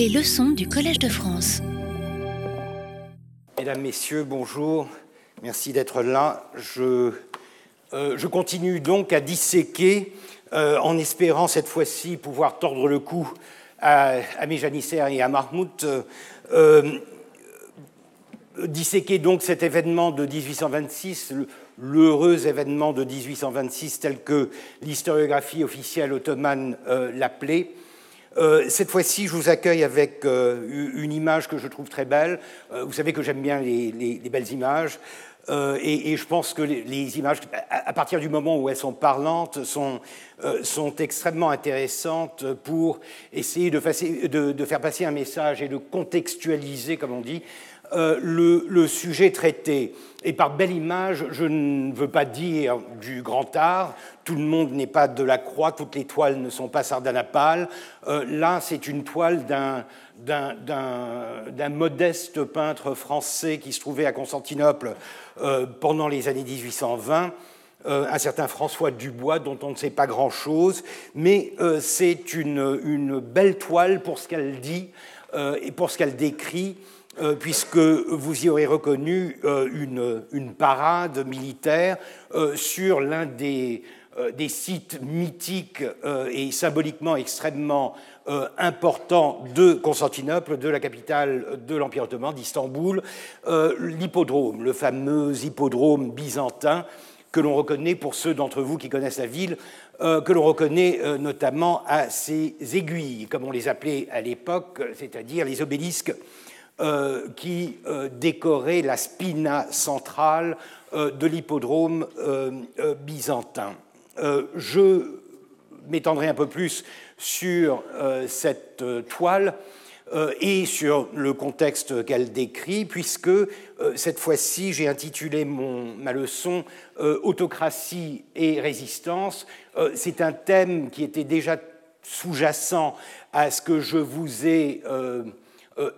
Les leçons du Collège de France. Mesdames, Messieurs, bonjour. Merci d'être là. Je, euh, continue donc à disséquer, euh, en espérant cette fois-ci pouvoir tordre le cou à, à mes janissaires et à Mahmoud. Euh, disséquer donc cet événement de 1826, l'heureux événement de 1826 tel que l'historiographie officielle ottomane l'appelait. Euh, cette fois-ci, je vous accueille avec euh, une image que je trouve très belle. Euh, vous savez que j'aime bien les, belles images. Et, je pense que les, images, à, partir du moment où elles sont parlantes, sont, extrêmement intéressantes pour essayer de, faire passer un message et de contextualiser, comme on dit, le, sujet traité. Et par belle image, je ne veux pas dire du grand art, tout le monde n'est pas de la croix, toutes les toiles ne sont pas sardanapales. Euh, là, c'est une toile d'un modeste peintre français qui se trouvait à Constantinople euh, pendant les années 1820. Euh, un certain François Dubois, dont on ne sait pas grand-chose, mais c'est une, une, belle toile pour ce qu'elle dit et pour ce qu'elle décrit, puisque vous y aurez reconnu une, une, parade militaire sur l'un des, euh, sites mythiques euh, et symboliquement extrêmement euh, importants de Constantinople, de la capitale de l'Empire ottoman, d'Istanbul, l'hippodrome, le fameux hippodrome byzantin que l'on reconnaît, pour ceux d'entre vous qui connaissent la ville, que l'on reconnaît notamment à ses aiguilles, comme on les appelait à l'époque, c'est-à-dire les obélisques qui décoraient la spina centrale de l'hippodrome byzantin. Euh, je m'étendrai un peu plus sur euh, cette euh, toile et sur le contexte qu'elle décrit, puisque cette fois-ci, j'ai intitulé ma leçon Autocratie et résistance. C'est un thème qui était déjà sous-jacent à ce que je vous ai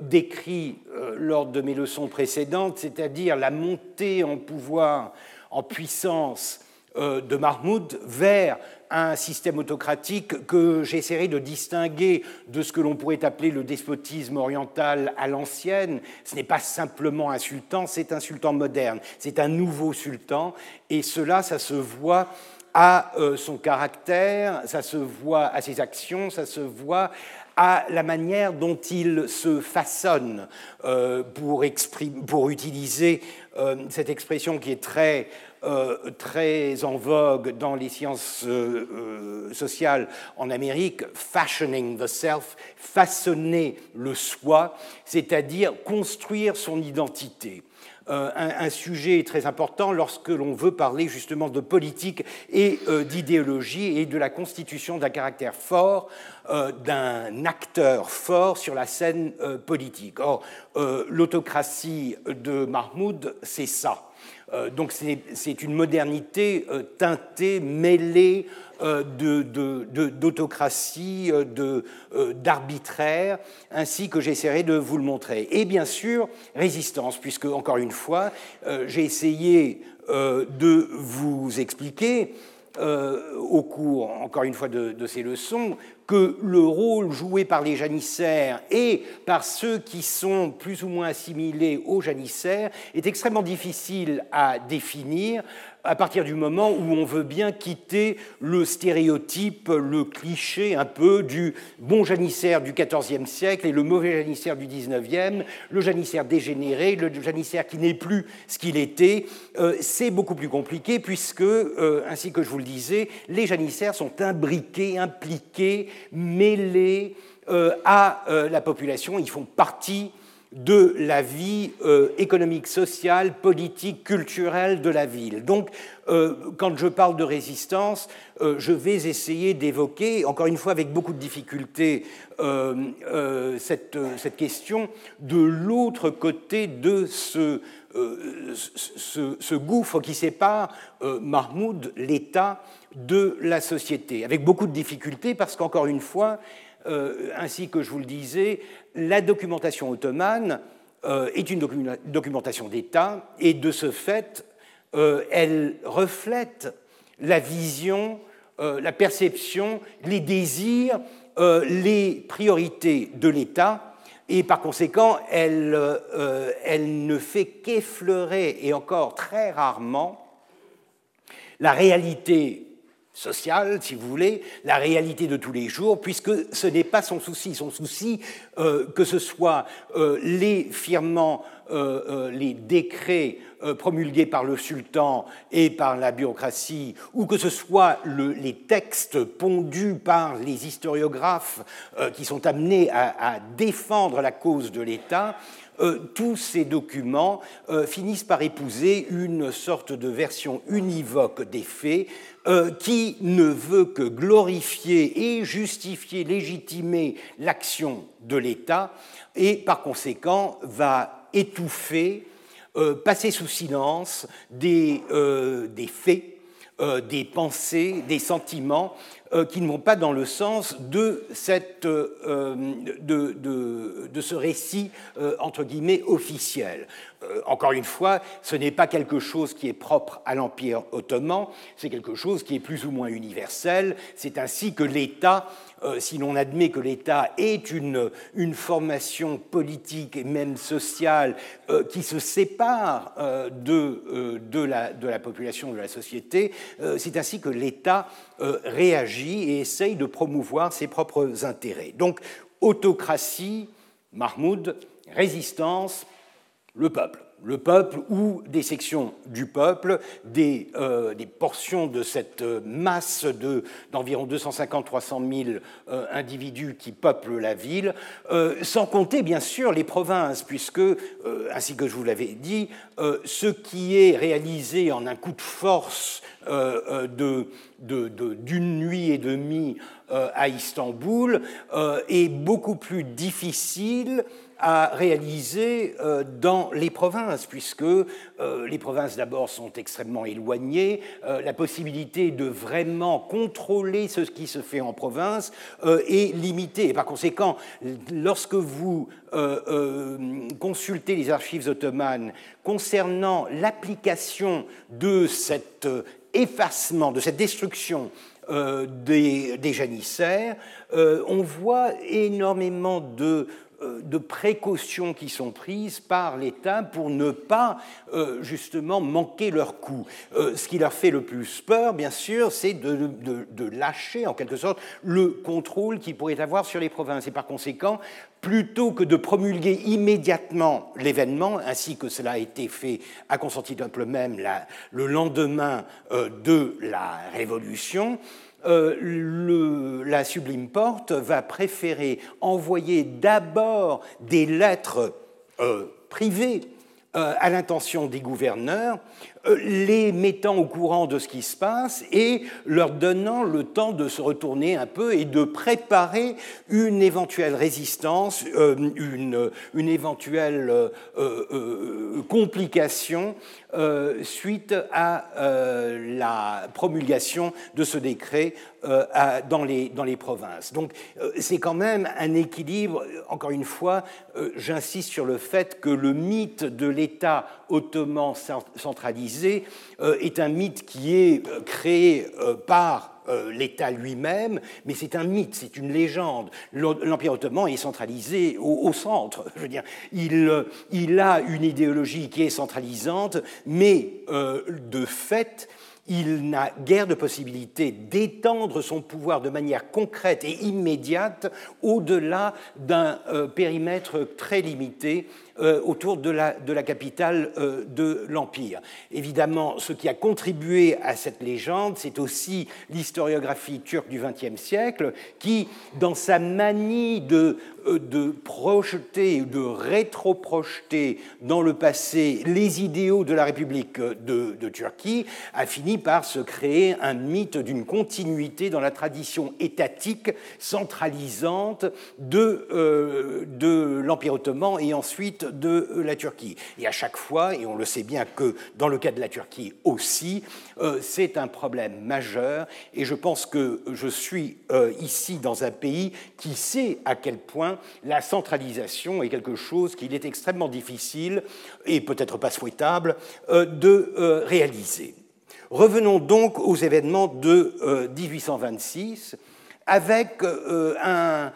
décrit lors de mes leçons précédentes, c'est-à-dire la montée en pouvoir, en puissance euh, de Mahmoud vers un système autocratique que j'essaierai de distinguer de ce que l'on pourrait appeler le despotisme oriental à l'ancienne. Ce n'est pas simplement un sultan, c'est un sultan moderne, c'est un nouveau sultan, et cela, ça se voit à euh, son caractère, ça se voit à ses actions, ça se voit à la manière dont il se façonne euh, pour, utiliser cette expression qui est très euh, très en vogue dans les sciences euh, euh, sociales en Amérique, fashioning the self, façonner le soi, c'est-à-dire construire son identité. Un, sujet très important lorsque l'on veut parler justement de politique et d'idéologie et de la constitution d'un caractère fort, d'un acteur fort sur la scène politique. Or, l'autocratie de Mahmoud, c'est ça. Euh, donc c'est une modernité euh, teintée, mêlée euh, d'autocratie, d'arbitraire, ainsi que j'essaierai de vous le montrer. Et bien sûr, résistance, puisque, encore une fois, j'ai essayé de vous expliquer au cours, encore une fois, de, ces leçons, que le rôle joué par les janissaires et par ceux qui sont plus ou moins assimilés aux janissaires est extrêmement difficile à définir à partir du moment où on veut bien quitter le stéréotype, le cliché un peu du bon janissaire du XIVe siècle et le mauvais janissaire du XIXe, le janissaire dégénéré, le janissaire qui n'est plus ce qu'il était. Euh, c'est beaucoup plus compliqué puisque, euh, ainsi que je vous le disais, les janissaires sont imbriqués, impliqués, mêlés euh, à la population. Ils font partie de la vie euh, économique, sociale, politique, culturelle de la ville. Donc, euh, quand je parle de résistance, euh, je vais essayer d'évoquer, encore une fois avec beaucoup de difficultés, cette, cette, question de l'autre côté de ce, gouffre qui sépare Mahmoud, l'État, de la société, avec beaucoup de difficultés, parce qu'encore une fois, ainsi que je vous le disais, la documentation ottomane euh, est une documentation d'État et de ce fait, euh, elle reflète la vision, euh, la perception, les désirs, les priorités de l'État Et par conséquent, elle, elle ne fait qu'effleurer, et encore très rarement, la réalité sociale, si vous voulez, la réalité de tous les jours, puisque ce n'est pas son souci. Son souci, euh, que ce soit euh, les firmements, euh, les décrets promulgués par le sultan et par la bureaucratie, ou que ce soit les textes pondus par les historiographes qui sont amenés à défendre la cause de l'État, tous ces documents euh, finissent par épouser une sorte de version univoque des faits euh, qui ne veut que glorifier et justifier, légitimer l'action de l'État et par conséquent va étouffer, passer sous silence des, des faits des pensées, des sentiments euh, qui ne vont pas dans le sens de, cette, euh, de, de, ce récit, euh, entre guillemets, officiel. Encore une fois, ce n'est pas quelque chose qui est propre à l'Empire ottoman, c'est quelque chose qui est plus ou moins universel. C'est ainsi que l'État si l'on admet que l'État est une, formation politique et même sociale qui se sépare de, de, la, de, la, population, de la société, c'est ainsi que l'État réagit et essaye de promouvoir ses propres intérêts. Donc, autocratie, Mahmoud, résistance, le peuple. Le peuple ou des sections du peuple, des, euh, portions de cette masse d'environ 250-300 000 euh, individus qui peuplent la ville, euh, sans compter bien sûr les provinces, puisque, ainsi que je vous l'avais dit, ce qui est réalisé en un coup de force de d'une nuit et demie euh, à Istanbul euh, est beaucoup plus difficile à réaliser euh, dans les provinces, puisque les provinces d'abord sont extrêmement éloignées, la possibilité de vraiment contrôler ce qui se fait en province est limitée. Et par conséquent, lorsque vous consultez les archives ottomanes concernant l'application de cet effacement, de cette destruction euh, des, des, janissaires, euh, on voit énormément de, euh, de, précautions qui sont prises par l'État pour ne pas justement manquer leur coup. ce qui leur fait le plus peur, bien sûr, c'est de, lâcher en quelque sorte le contrôle qu'ils pourraient avoir sur les provinces. Et par conséquent, plutôt que de promulguer immédiatement l'événement, ainsi que cela a été fait à Constantinople même le lendemain euh, de la Révolution, euh, la Sublime Porte va préférer envoyer d'abord des lettres euh, privées à l'intention des gouverneurs euh, les mettant au courant de ce qui se passe et leur donnant le temps de se retourner un peu et de préparer une éventuelle résistance, euh, une, une éventuelle euh, complication suite à la promulgation de ce décret dans, les, dans les provinces. Donc c'est quand même un équilibre, encore une fois, j'insiste sur le fait que le mythe de l'État ottoman centralisé euh, est un mythe qui est euh, créé euh, par l'État lui-même, mais c'est un mythe, c'est une légende. L'Empire ottoman est centralisé au, centre. Je veux dire, il, il, a une idéologie qui est centralisante, mais de fait, il n'a guère de possibilité d'étendre son pouvoir de manière concrète et immédiate au-delà d'un périmètre très limité euh, autour de la, capitale euh, de l'Empire. Évidemment, ce qui a contribué à cette légende, c'est aussi l'historiographie turque du XXe siècle, qui, dans sa manie de, euh, de projeter, de rétro-projeter dans le passé les idéaux de la République de, de Turquie, a fini par se créer un mythe d'une continuité dans la tradition étatique centralisante de, de l'Empire ottoman et ensuite de la Turquie. Et à chaque fois, et on le sait bien que dans le cas de la Turquie aussi, euh, c'est un problème majeur. Et je pense que je suis euh, ici dans un pays qui sait à quel point la centralisation est quelque chose qu'il est extrêmement difficile et peut-être pas souhaitable euh, de réaliser. Revenons donc aux événements de 1826 avec un,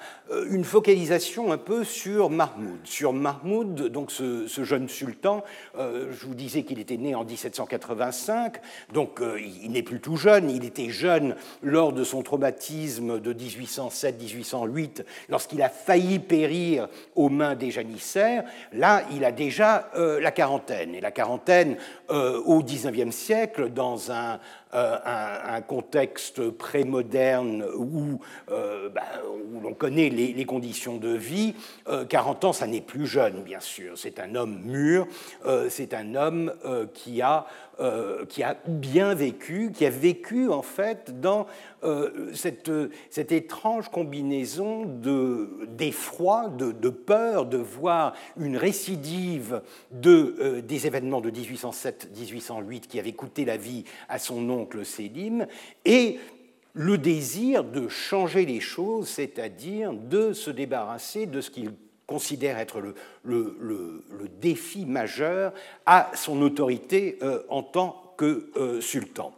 une focalisation un peu sur Mahmoud. Sur Mahmoud, donc ce, jeune sultan, je vous disais qu'il était né en 1785, donc il n'est plus tout jeune, il était jeune lors de son traumatisme de 1807-1808, lorsqu'il a failli périr aux mains des janissaires. Là, il a déjà la quarantaine. Et la quarantaine, au XIXe siècle, dans un, euh, contexte pré-moderne où, euh, ben, où l'on connaît les, conditions de vie, 40 euh, ans, ça n'est plus jeune, bien sûr. C'est un homme mûr, c'est un homme qui a euh, qui a bien vécu, qui a vécu en fait dans cette, cette, étrange combinaison d'effroi, de, de, peur de voir une récidive de, des événements de 1807-1808 qui avaient coûté la vie à son oncle Sélim et le désir de changer les choses, c'est-à-dire de se débarrasser de ce qu'il considère être le, défi majeur à son autorité euh, en tant que euh, sultan.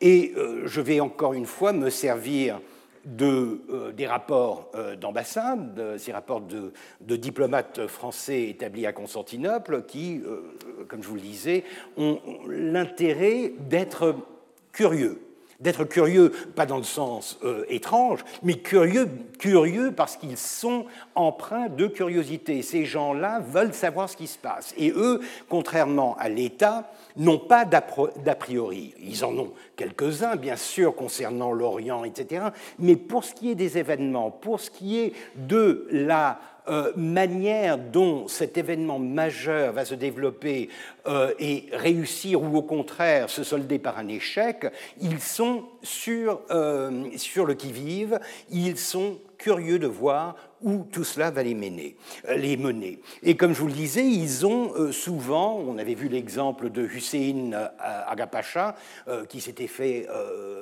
Et euh, je vais encore une fois me servir de, des rapports d'ambassade, ces rapports de, diplomates français établis à Constantinople, qui, comme je vous le disais, ont l'intérêt d'être curieux. D'être curieux, pas dans le sens euh, étrange, mais curieux, curieux parce qu'ils sont empreints de curiosité. Ces gens-là veulent savoir ce qui se passe. Et eux, contrairement à l'État, n'ont pas d'a priori. Ils en ont quelques-uns, bien sûr, concernant l'Orient, etc. Mais pour ce qui est des événements, pour ce qui est de la euh, manière dont cet événement majeur va se développer euh, et réussir ou au contraire se solder par un échec, ils sont sur, euh, sur le qui-vive, ils sont curieux de voir où tout cela va les mener, euh, les mener. Et comme je vous le disais, ils ont euh, souvent, on avait vu l'exemple de Hussein euh, Agapacha, qui s'était fait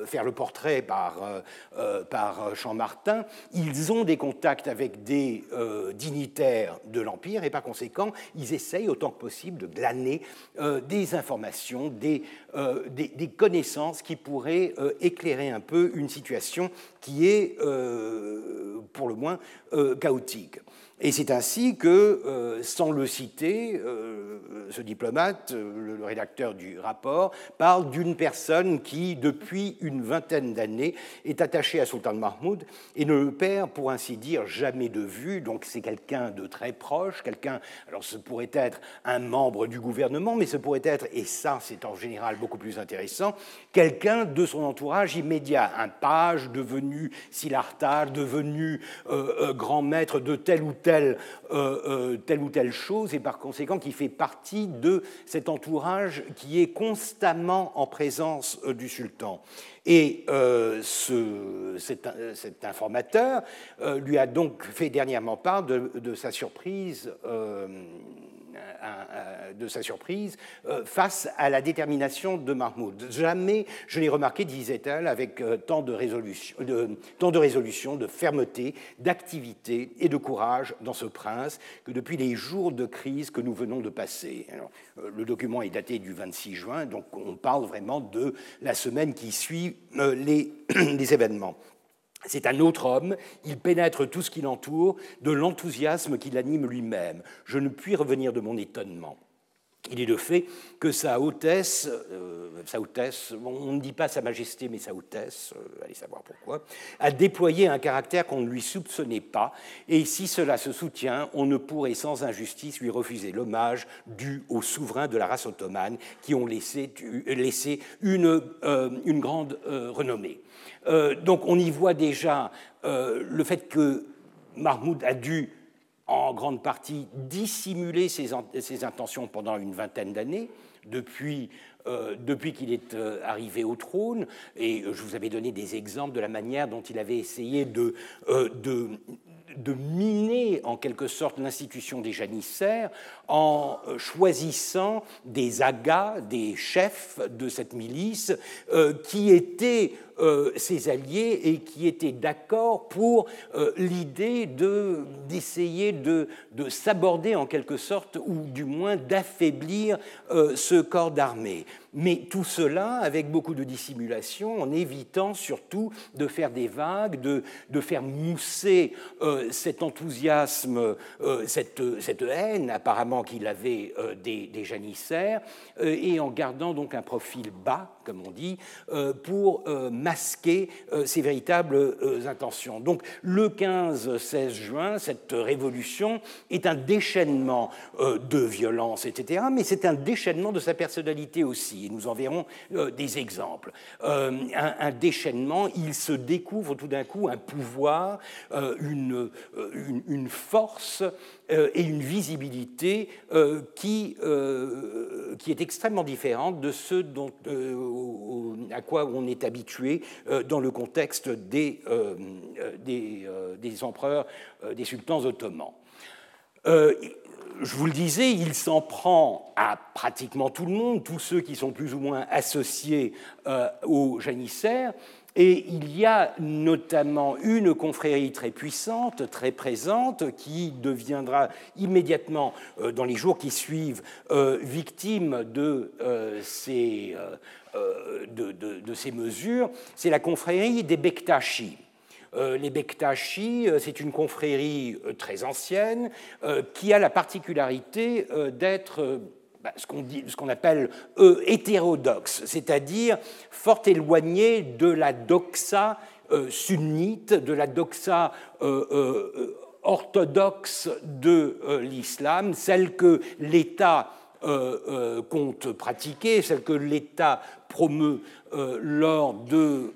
faire le portrait par, par Champ-Martin, ils ont des contacts avec des dignitaires de l'Empire et par conséquent, ils essayent autant que possible de glaner des informations, des, des, des, connaissances qui pourraient éclairer un peu une situation qui est, pour le moins, chaotique. Et c'est ainsi que, euh, sans le citer, euh, ce diplomate, euh, le rédacteur du rapport, parle d'une personne qui, depuis une vingtaine d'années, est attachée à Sultan Mahmoud et ne le perd, pour ainsi dire, jamais de vue. Donc c'est quelqu'un de très proche, quelqu'un, alors ce pourrait être un membre du gouvernement, mais ce pourrait être, et ça c'est en général beaucoup plus intéressant, quelqu'un de son entourage immédiat, un page devenu Silartar, devenu grand maître de tel ou tel telle, euh, euh, telle ou telle chose et par conséquent qui fait partie de cet entourage qui est constamment en présence euh, du sultan. Et ce, cet, informateur lui a donc fait dernièrement part de sa surprise de sa surprise euh, face à la détermination de Mahmoud. Jamais je l'ai remarqué, disait-elle, avec euh, tant de, résolution, de, tant de résolution, de fermeté, d'activité et de courage dans ce prince que depuis les jours de crise que nous venons de passer. Euh, le document est daté du 26 juin, donc on parle vraiment de la semaine qui suit les événements. C'est un autre homme, il pénètre tout ce qui l'entoure, de l'enthousiasme qui l'anime lui-même. Je ne puis revenir de mon étonnement. Il est le fait que sa hautesse, euh, sa hautesse, on ne dit pas sa majesté, mais sa hautesse, euh, allez savoir pourquoi, a déployé un caractère qu'on ne lui soupçonnait pas, et si cela se soutient, on ne pourrait sans injustice lui refuser l'hommage dû aux souverains de la race ottomane qui ont laissé, euh, une grande renommée. Donc on y voit déjà le fait que Mahmoud a dû en grande partie dissimuler ses, intentions pendant une vingtaine d'années, depuis, euh, depuis qu'il est euh, arrivé au trône. Et je vous avais donné des exemples de la manière dont il avait essayé euh, de de miner en quelque sorte l'institution des janissaires en euh, choisissant des agas, des chefs de cette milice euh, qui étaient euh, ses alliés et qui étaient d'accord pour l'idée d'essayer de, de s'aborder en quelque sorte ou du moins d'affaiblir ce corps d'armée. Mais tout cela avec beaucoup de dissimulation, en évitant surtout de faire des vagues, de, de faire mousser euh, cet enthousiasme, euh, cette, cette, haine apparemment qu'il avait euh, des, janissaires, et en gardant donc un profil bas, comme on dit, pour masquer ses véritables intentions. Donc le 15-16 juin, cette révolution est un déchaînement de violence, etc., mais c'est un déchaînement de sa personnalité aussi, nous en verrons des exemples. Un, déchaînement, il se découvre tout d'un coup un pouvoir, une, force euh, et une visibilité euh, qui, euh, qui est extrêmement différente de ce dont, à quoi on est habitué dans le contexte des, des, des empereurs, des sultans ottomans. Je vous le disais, il s'en prend à pratiquement tout le monde, tous ceux qui sont plus ou moins associés aux janissaires, et il y a notamment une confrérie très puissante, très présente, qui deviendra immédiatement, euh, dans les jours qui suivent, euh, victime de, euh, ces, de, ces, mesures. C'est la confrérie des Bektashi. Les Bektashi, c'est une confrérie très ancienne qui a la particularité d'être ce qu'on appelle hétérodoxe, c'est-à-dire fort éloigné de la doxa euh, sunnite, de la doxa euh, euh, orthodoxe de l'islam, celle que l'État compte pratiquer, celle que l'État promeut lors de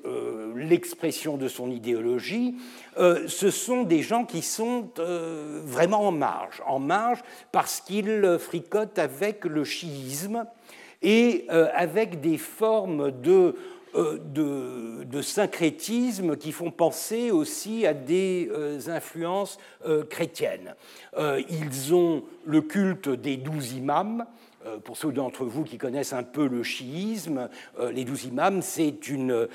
l'expression de son idéologie, euh, ce sont des gens qui sont euh, vraiment en marge, en marge parce qu'ils fricotent avec le chiisme et euh, avec des formes de, de, syncrétisme qui font penser aussi à des influences chrétiennes. ils ont le culte des douze imams, euh, pour ceux d'entre vous qui connaissent un peu le chiisme, euh, les douze imams, c'est euh,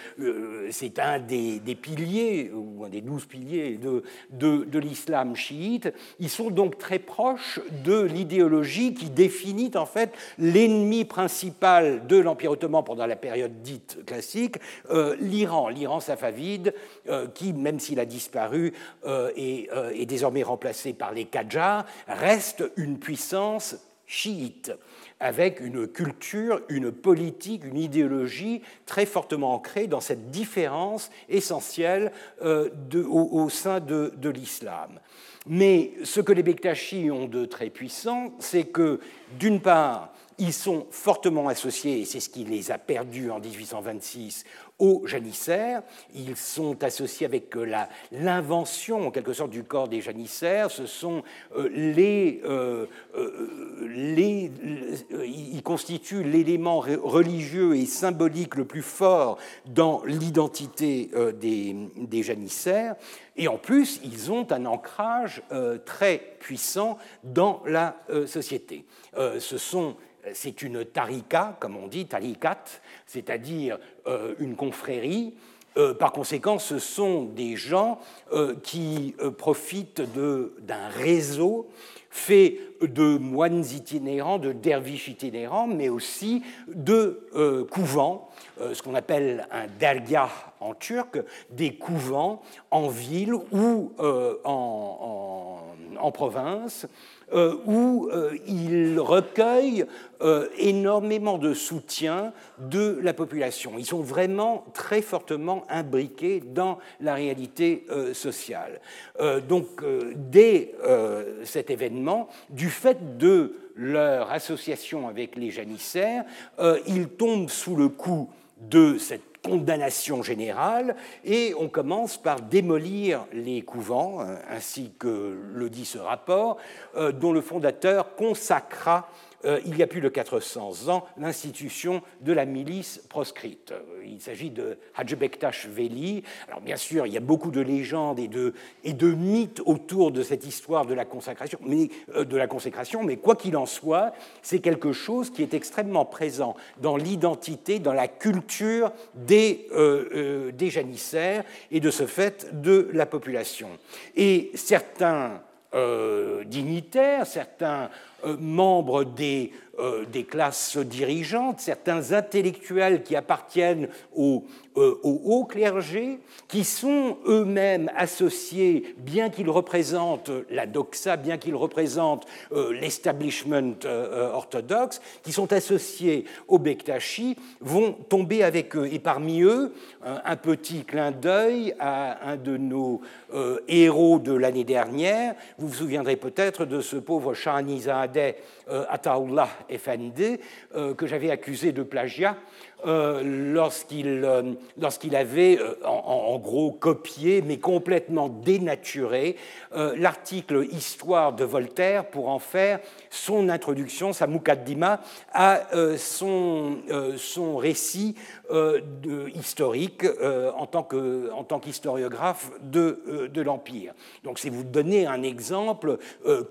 un des, piliers, ou un des douze piliers de, de, l'islam chiite. Ils sont donc très proches de l'idéologie qui définit en fait l'ennemi principal de l'Empire ottoman pendant la période dite classique, l'Iran, l'Iran safavide, qui, même s'il a disparu, est, est désormais remplacé par les Qajars, reste une puissance chiite avec une culture, une politique, une idéologie très fortement ancrée dans cette différence essentielle euh, au, sein de, l'islam. Mais ce que les Bektashi ont de très puissant, c'est que, d'une part, ils sont fortement associés, et c'est ce qui les a perdus en 1826, aux janissaires. Ils sont associés avec euh, l'invention, en quelque sorte, du corps des janissaires. Ce sont euh, les, euh, les, ils constituent l'élément religieux et symbolique le plus fort dans l'identité des, des janissaires. Et en plus, ils ont un ancrage très puissant dans la société. Ce sont c'est une tarika, comme on dit, tarikat, c'est-à-dire euh, une confrérie. Euh, par conséquent, ce sont des gens euh, qui profitent d'un réseau fait de moines itinérants, de derviches itinérants, mais aussi de couvents, ce qu'on appelle un dergah en turc, des couvents en ville ou en province, euh, où euh, il recueille euh, énormément de soutien de la population. Ils sont vraiment très fortement imbriqués dans la réalité sociale. donc, dès cet événement, du fait de leur association avec les janissaires, ils tombent sous le coup de cette condamnation générale, et on commence par démolir les couvents, euh, ainsi que le dit ce rapport, euh, dont le fondateur consacra euh, il y a plus de 400 ans, l'institution de la milice proscrite. Euh, il s'agit de Hacı Bektaş Veli. Alors bien sûr, il y a beaucoup de légendes et de, et de mythes autour de cette histoire de la consécration, mais, euh, de la consécration, mais quoi qu'il en soit, c'est quelque chose qui est extrêmement présent dans l'identité, dans la culture des, des janissaires et de ce fait de la population. Et certains dignitaires, certains membres des, des classes dirigeantes, certains intellectuels qui appartiennent au, au haut clergé, qui sont eux-mêmes associés, bien qu'ils représentent la doxa, bien qu'ils représentent l'establishment orthodoxe, qui sont associés au Bektashi, vont tomber avec eux. Et parmi eux, un petit clin d'œil à un de nos euh, héros de l'année dernière. Vous vous souviendrez peut-être de ce pauvre Shahnizadeh euh, Ataullah Effendi euh, que j'avais accusé de plagiat lorsqu'il lorsqu'il avait en, gros copié mais complètement dénaturé l'article Histoire de Voltaire pour en faire son introduction, sa mukaddima, à son, son récit historique en tant qu'historiographe de, de l'Empire. Donc c'est vous donner un exemple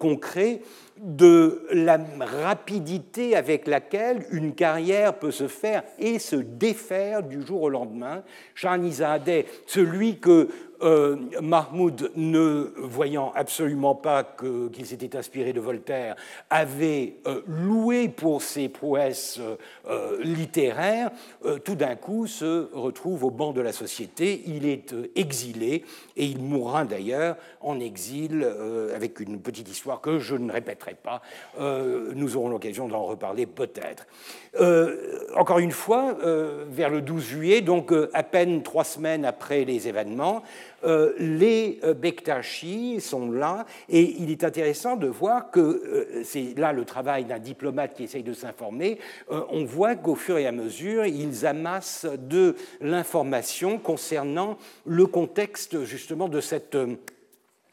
concret de la rapidité avec laquelle une carrière peut se faire et se défaire du jour au lendemain. Shahnizadeh, celui que euh, Mahmoud, ne voyant absolument pas qu'il s'était inspiré de Voltaire, avait euh, loué pour ses prouesses euh, littéraires, tout d'un coup se retrouve au banc de la société. Il est exilé et il mourra d'ailleurs en exil avec une petite histoire que je ne répéterai pas. nous aurons l'occasion d'en reparler peut-être. encore une fois, vers le 12 juillet, donc à peine trois semaines après les événements, euh, les euh, Bektashi sont là, et il est intéressant de voir que euh, c'est là le travail d'un diplomate qui essaye de s'informer. on voit qu'au fur et à mesure, ils amassent de l'information concernant le contexte justement de cette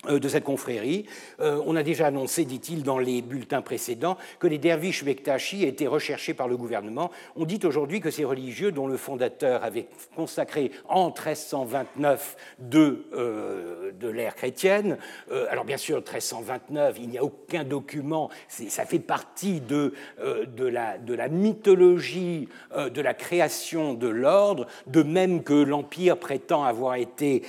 de cette confrérie. Euh, on a déjà annoncé, dit-il, dans les bulletins précédents, que les derviches Bektashi étaient recherchés par le gouvernement. On dit aujourd'hui que ces religieux, dont le fondateur avait consacré en 1329 de, euh, de l'ère chrétienne, alors bien sûr, 1329, il n'y a aucun document, ça fait partie de, de, la, de la mythologie de la création de l'ordre, de même que l'Empire prétend avoir été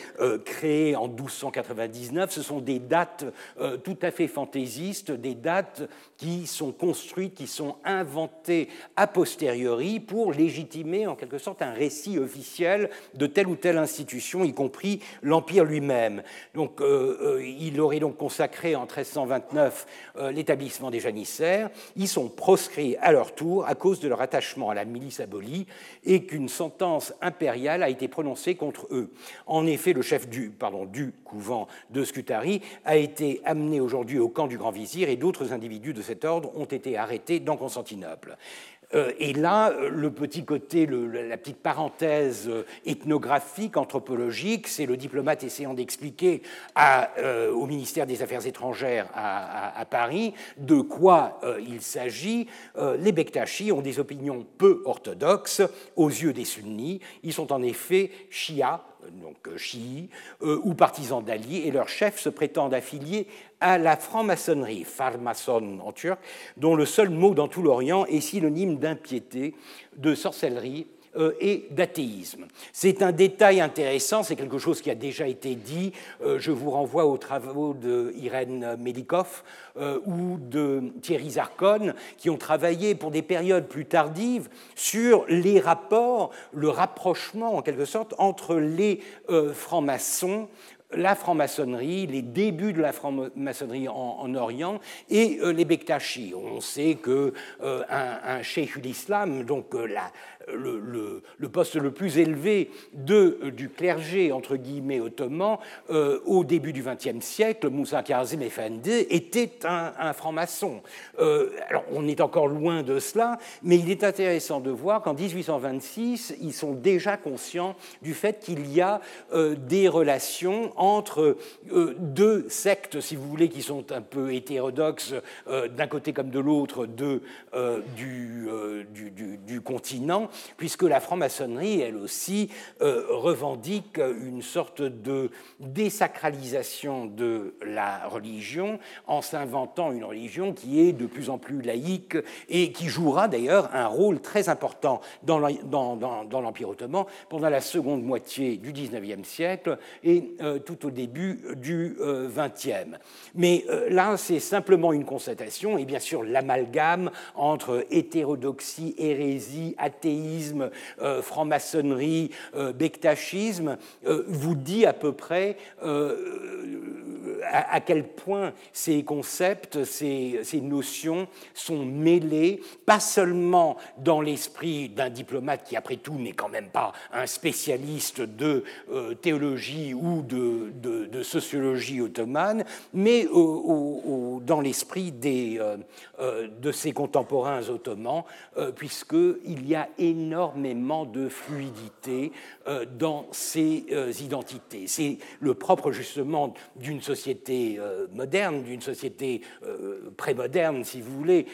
créé en 1299 ce sont des dates euh, tout à fait fantaisistes, des dates qui sont construites, qui sont inventées a posteriori pour légitimer en quelque sorte un récit officiel de telle ou telle institution, y compris l'Empire lui-même. Donc, euh, euh, il aurait donc consacré en 1329 l'établissement des janissaires. Ils sont proscrits à leur tour à cause de leur attachement à la milice abolie et qu'une sentence impériale a été prononcée contre eux. En effet, le chef du, du couvent de Scutari a été amené aujourd'hui au camp du grand vizir et d'autres individus de ordre ont été arrêtés dans Constantinople. Euh, et là, le petit côté, la petite parenthèse euh, ethnographique, anthropologique, c'est le diplomate essayant d'expliquer euh, au ministère des Affaires étrangères à, Paris de quoi il s'agit. les Bektachis ont des opinions peu orthodoxes aux yeux des sunnis. Ils sont en effet chiites donc euh, chiites euh, ou partisans d'Ali, et leurs chefs se prétendent affiliés à la franc-maçonnerie, farmason en turc, dont le seul mot dans tout l'Orient est synonyme d'impiété, de sorcellerie euh, et d'athéisme. C'est un détail intéressant, c'est quelque chose qui a déjà été dit. Euh, je vous renvoie aux travaux de Irène Medikov euh, ou de Thierry Zarkon, qui ont travaillé pour des périodes plus tardives sur les rapports, le rapprochement en quelque sorte entre les francs-maçons la franc-maçonnerie, les débuts de la franc-maçonnerie en, Orient et les Bektachis. On sait que un, un cheikh d'islam, donc la, le, poste le plus élevé euh, du clergé, entre guillemets, ottoman, euh, au début du XXe siècle, Moussa Kazim Efendi, était un, franc-maçon. Euh, alors, on est encore loin de cela, mais il est intéressant de voir qu'en 1826, ils sont déjà conscients du fait qu'il y a des relations entre deux sectes, si vous voulez, qui sont un peu hétérodoxes d'un côté comme de l'autre du, continent, puisque la franc-maçonnerie, elle aussi, revendique une sorte de désacralisation de la religion en s'inventant une religion qui est de plus en plus laïque et qui jouera d'ailleurs un rôle très important dans l'Empire ottoman pendant la seconde moitié du XIXe siècle et euh, tout au début du XXe. Euh, Mais euh, là, c'est simplement une constatation et bien sûr l'amalgame entre hétérodoxie, hérésie, athéisme, franc-maçonnerie, bektachisme vous dit à peu près à, quel point ces concepts, ces, notions sont mêlés, pas seulement dans l'esprit d'un diplomate qui, après tout, n'est quand même pas un spécialiste de euh, théologie ou de, sociologie ottomane, mais dans l'esprit euh, euh, de ses contemporains ottomans, puisqu'il y a énormément de fluidité dans ces identités. C'est le propre justement d'une société moderne, d'une société prémoderne, si vous voulez,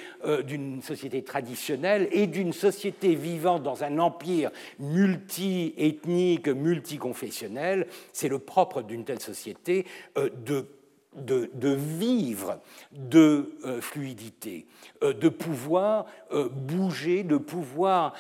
d'une société traditionnelle et d'une société vivant dans un empire multi-ethnique, multiconfessionnel. C'est le propre d'une telle société euh, de vivre de euh, fluidité, euh, de pouvoir bouger, de pouvoir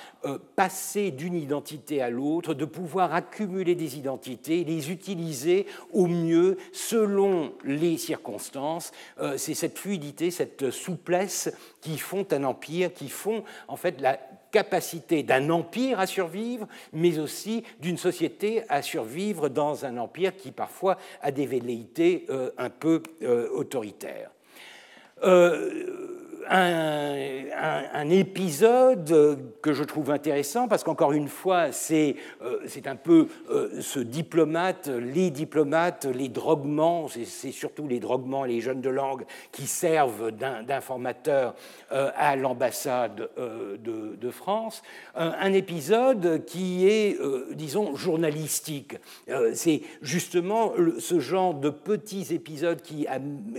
passer d'une identité à l'autre, de pouvoir accumuler des identités, les utiliser au mieux selon les circonstances. C'est cette fluidité, cette souplesse qui font un empire, qui font en fait la capacité d'un empire à survivre, mais aussi d'une société à survivre dans un empire qui parfois a des velléités euh, un peu euh, autoritaires. Euh, un, épisode que je trouve intéressant parce qu'encore une fois, c'est euh, un peu euh, ce diplomate, les diplomates, les droguements, c'est surtout les droguements et les jeunes de langue qui servent d'informateurs euh, à l'ambassade de, de, France. Un épisode qui est, disons, journalistique. c'est justement ce genre de petits épisodes qui,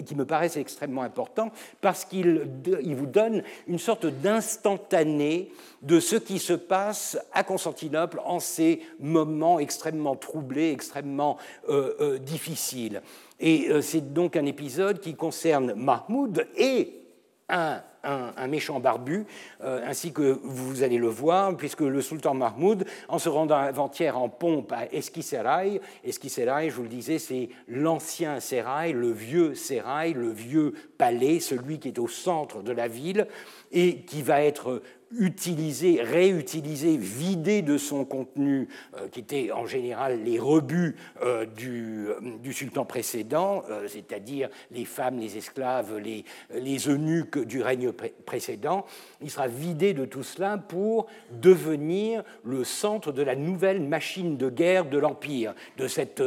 qui me paraissent extrêmement importants parce qu'ils il vous donne une sorte d'instantané de ce qui se passe à Constantinople en ces moments extrêmement troublés, extrêmement euh, euh, difficiles. Et euh, c'est donc un épisode qui concerne Mahmoud et un méchant barbu, euh, ainsi que vous allez le voir, puisque le sultan Mahmoud, en se rendant avant-hier en pompe à Eskiseray, Eskiseray, je vous le disais, c'est l'ancien sérail, le vieux sérail, le vieux palais, celui qui est au centre de la ville et qui va être utilisé, réutilisé, vidé de son contenu, euh, qui était en général les rebuts euh, du, du, sultan précédent, euh, c'est-à-dire les femmes, les esclaves, les, les eunuques du règne précédent, il sera vidé de tout cela pour devenir le centre de la nouvelle machine de guerre de l'Empire, de cette,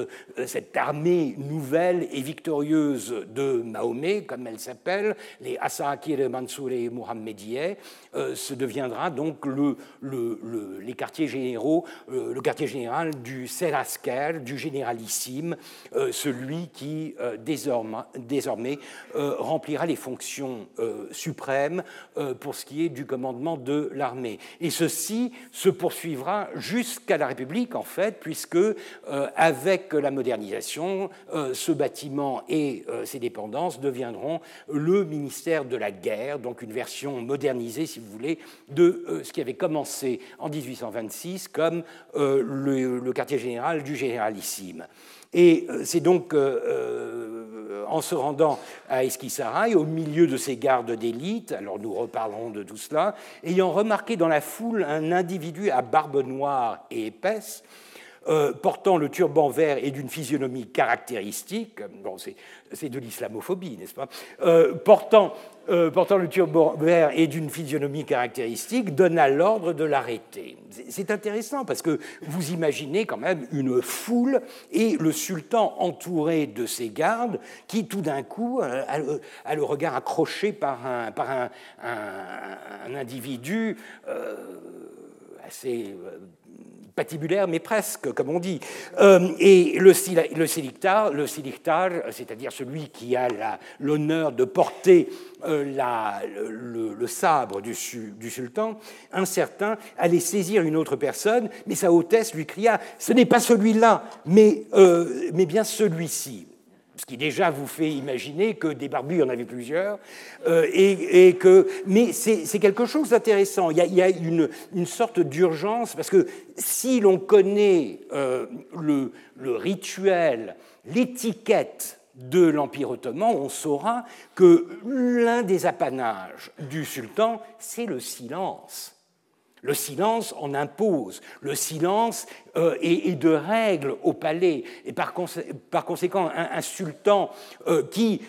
cette armée nouvelle et victorieuse de Mahomet, comme elle s'appelle, les Asakir Mansour et Mohammedieh, se deviendra donc le, les quartiers généraux, euh, le quartier général du Serasker, du généralissime, euh, celui qui euh, désormais, désormais remplira les fonctions suprêmes pour ce qui est du commandement de l'armée. Et ceci se poursuivra jusqu'à la République, en fait, puisque avec la modernisation, ce bâtiment et ses dépendances deviendront le ministère de la guerre, donc une version modernisée, si vous voulez, de euh, ce qui avait commencé en 1826 comme euh, le, quartier général du généralissime. Et euh, c'est donc en se rendant à Esquissaray, au milieu de ces gardes d'élite, alors nous reparlerons de tout cela, ayant remarqué dans la foule un individu à barbe noire et épaisse, euh, portant le turban vert et d'une physionomie caractéristique, bon, c'est de l'islamophobie, n'est-ce pas? Euh, portant, euh, portant le turban vert et d'une physionomie caractéristique, donna l'ordre de l'arrêter. C'est intéressant parce que vous imaginez quand même une foule et le sultan entouré de ses gardes qui tout d'un coup a, le regard accroché par un, par un, individu assez patibulaire, mais presque, comme on dit. et le, le le c'est-à-dire celui qui a l'honneur de porter la, le, sabre du, du, sultan, un certain allait saisir une autre personne, mais sa hôtesse lui cria Ce n'est pas celui-là, mais, mais bien celui-ci ce qui déjà vous fait imaginer que des barbus, il y en avait plusieurs, euh, et, que, mais c'est quelque chose d'intéressant. Il, y a, une, sorte d'urgence, parce que si l'on connaît euh, le, le rituel, l'étiquette de l'Empire ottoman, on saura que l'un des apanages du sultan, c'est le silence. Le silence en impose. Le silence euh, est, de règle au palais. Et par, conséquent, un, sultan euh, qui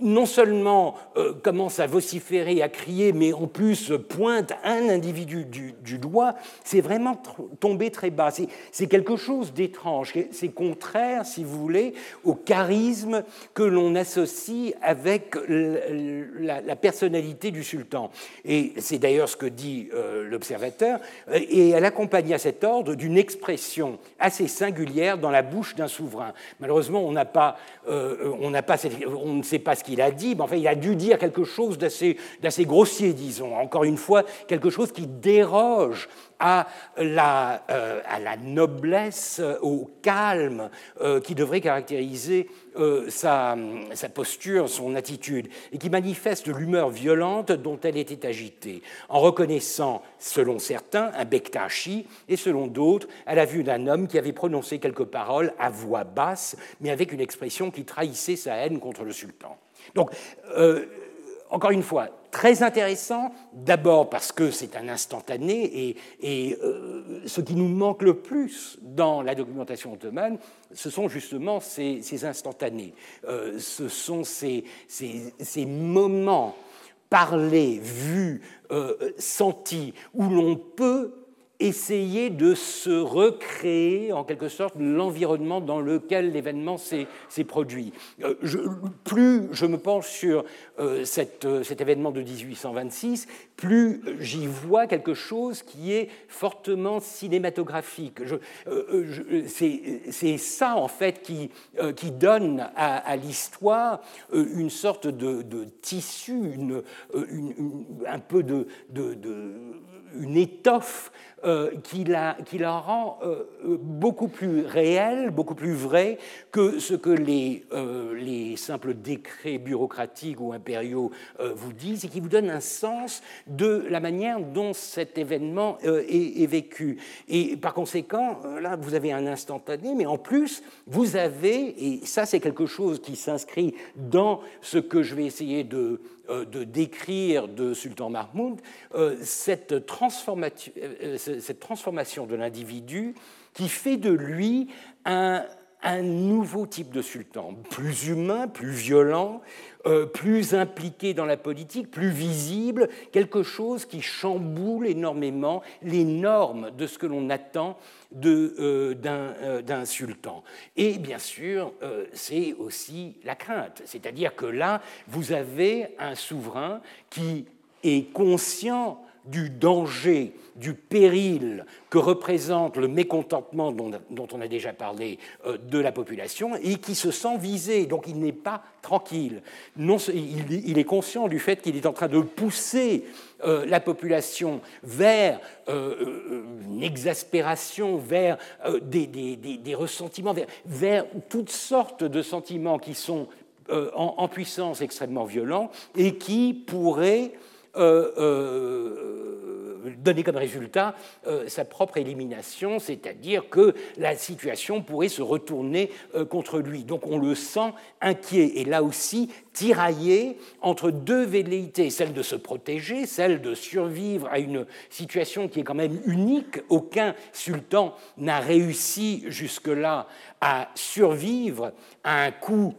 non seulement euh, commence à vociférer, à crier, mais en plus pointe un individu du, doigt, c'est vraiment tombé très bas. C'est quelque chose d'étrange. C'est contraire, si vous voulez, au charisme que l'on associe avec la, personnalité du sultan. Et c'est d'ailleurs ce que dit euh, l'observateur. Et elle accompagne à cet ordre d'une expression assez singulière dans la bouche d'un souverain. Malheureusement, on n'a pas, euh, on, pas on ne sait pas ce qu'il a dit, mais enfin, il a dû dire quelque chose d'assez grossier, disons. Encore une fois, quelque chose qui déroge à la, euh, noblesse, au calme euh, qui devrait caractériser euh, sa, sa, posture, son attitude, et qui manifeste l'humeur violente dont elle était agitée, en reconnaissant, selon certains, un Bektashi, et selon d'autres, à la vue d'un homme qui avait prononcé quelques paroles à voix basse, mais avec une expression qui trahissait sa haine contre le sultan. Donc, euh, encore une fois, très intéressant, d'abord parce que c'est un instantané, et, euh, ce qui nous manque le plus dans la documentation ottomane, ce sont justement ces, instantanés, euh, ce sont ces, moments parlés, vus, sentis, où l'on peut essayer de se recréer en quelque sorte l'environnement dans lequel l'événement s'est produit. Euh, plus je me penche sur euh, euh, cet événement de 1826, plus j'y vois quelque chose qui est fortement cinématographique. C'est ça, en fait, qui, donne à, l'histoire une sorte de, tissu, un peu de une étoffe euh, qui, la, qui, la, rend euh, beaucoup plus réelle, beaucoup plus vraie que ce que les, euh, les simples décrets bureaucratiques ou impériaux vous disent et qui vous donne un sens de la manière dont cet événement est, vécu. Et par conséquent, là, vous avez un instantané, mais en plus, vous avez, et ça c'est quelque chose qui s'inscrit dans ce que je vais essayer de de décrire de Sultan Mahmoud euh, cette transformation, euh, cette transformation de l'individu qui fait de lui un, un nouveau type de sultan, plus humain, plus violent, plus impliqué dans la politique, plus visible, quelque chose qui chamboule énormément les normes de ce que l'on attend euh, euh, d'un sultan. Et bien sûr, euh, c'est aussi la crainte. C'est-à-dire que là, vous avez un souverain qui est conscient du danger, du péril que représente le mécontentement dont, on a déjà parlé de la population et qui se sent visé. Donc il n'est pas tranquille. Il, est conscient du fait qu'il est en train de pousser euh, la population vers euh, euh, une exaspération, vers des, ressentiments, vers, toutes sortes de sentiments qui sont en, puissance extrêmement violents et qui pourraient donner comme résultat euh, sa propre élimination, c'est-à-dire que la situation pourrait se retourner euh, contre lui. Donc on le sent inquiet et là aussi tiraillé entre deux velléités, celle de se protéger, celle de survivre à une situation qui est quand même unique. Aucun sultan n'a réussi jusque-là à survivre à un coup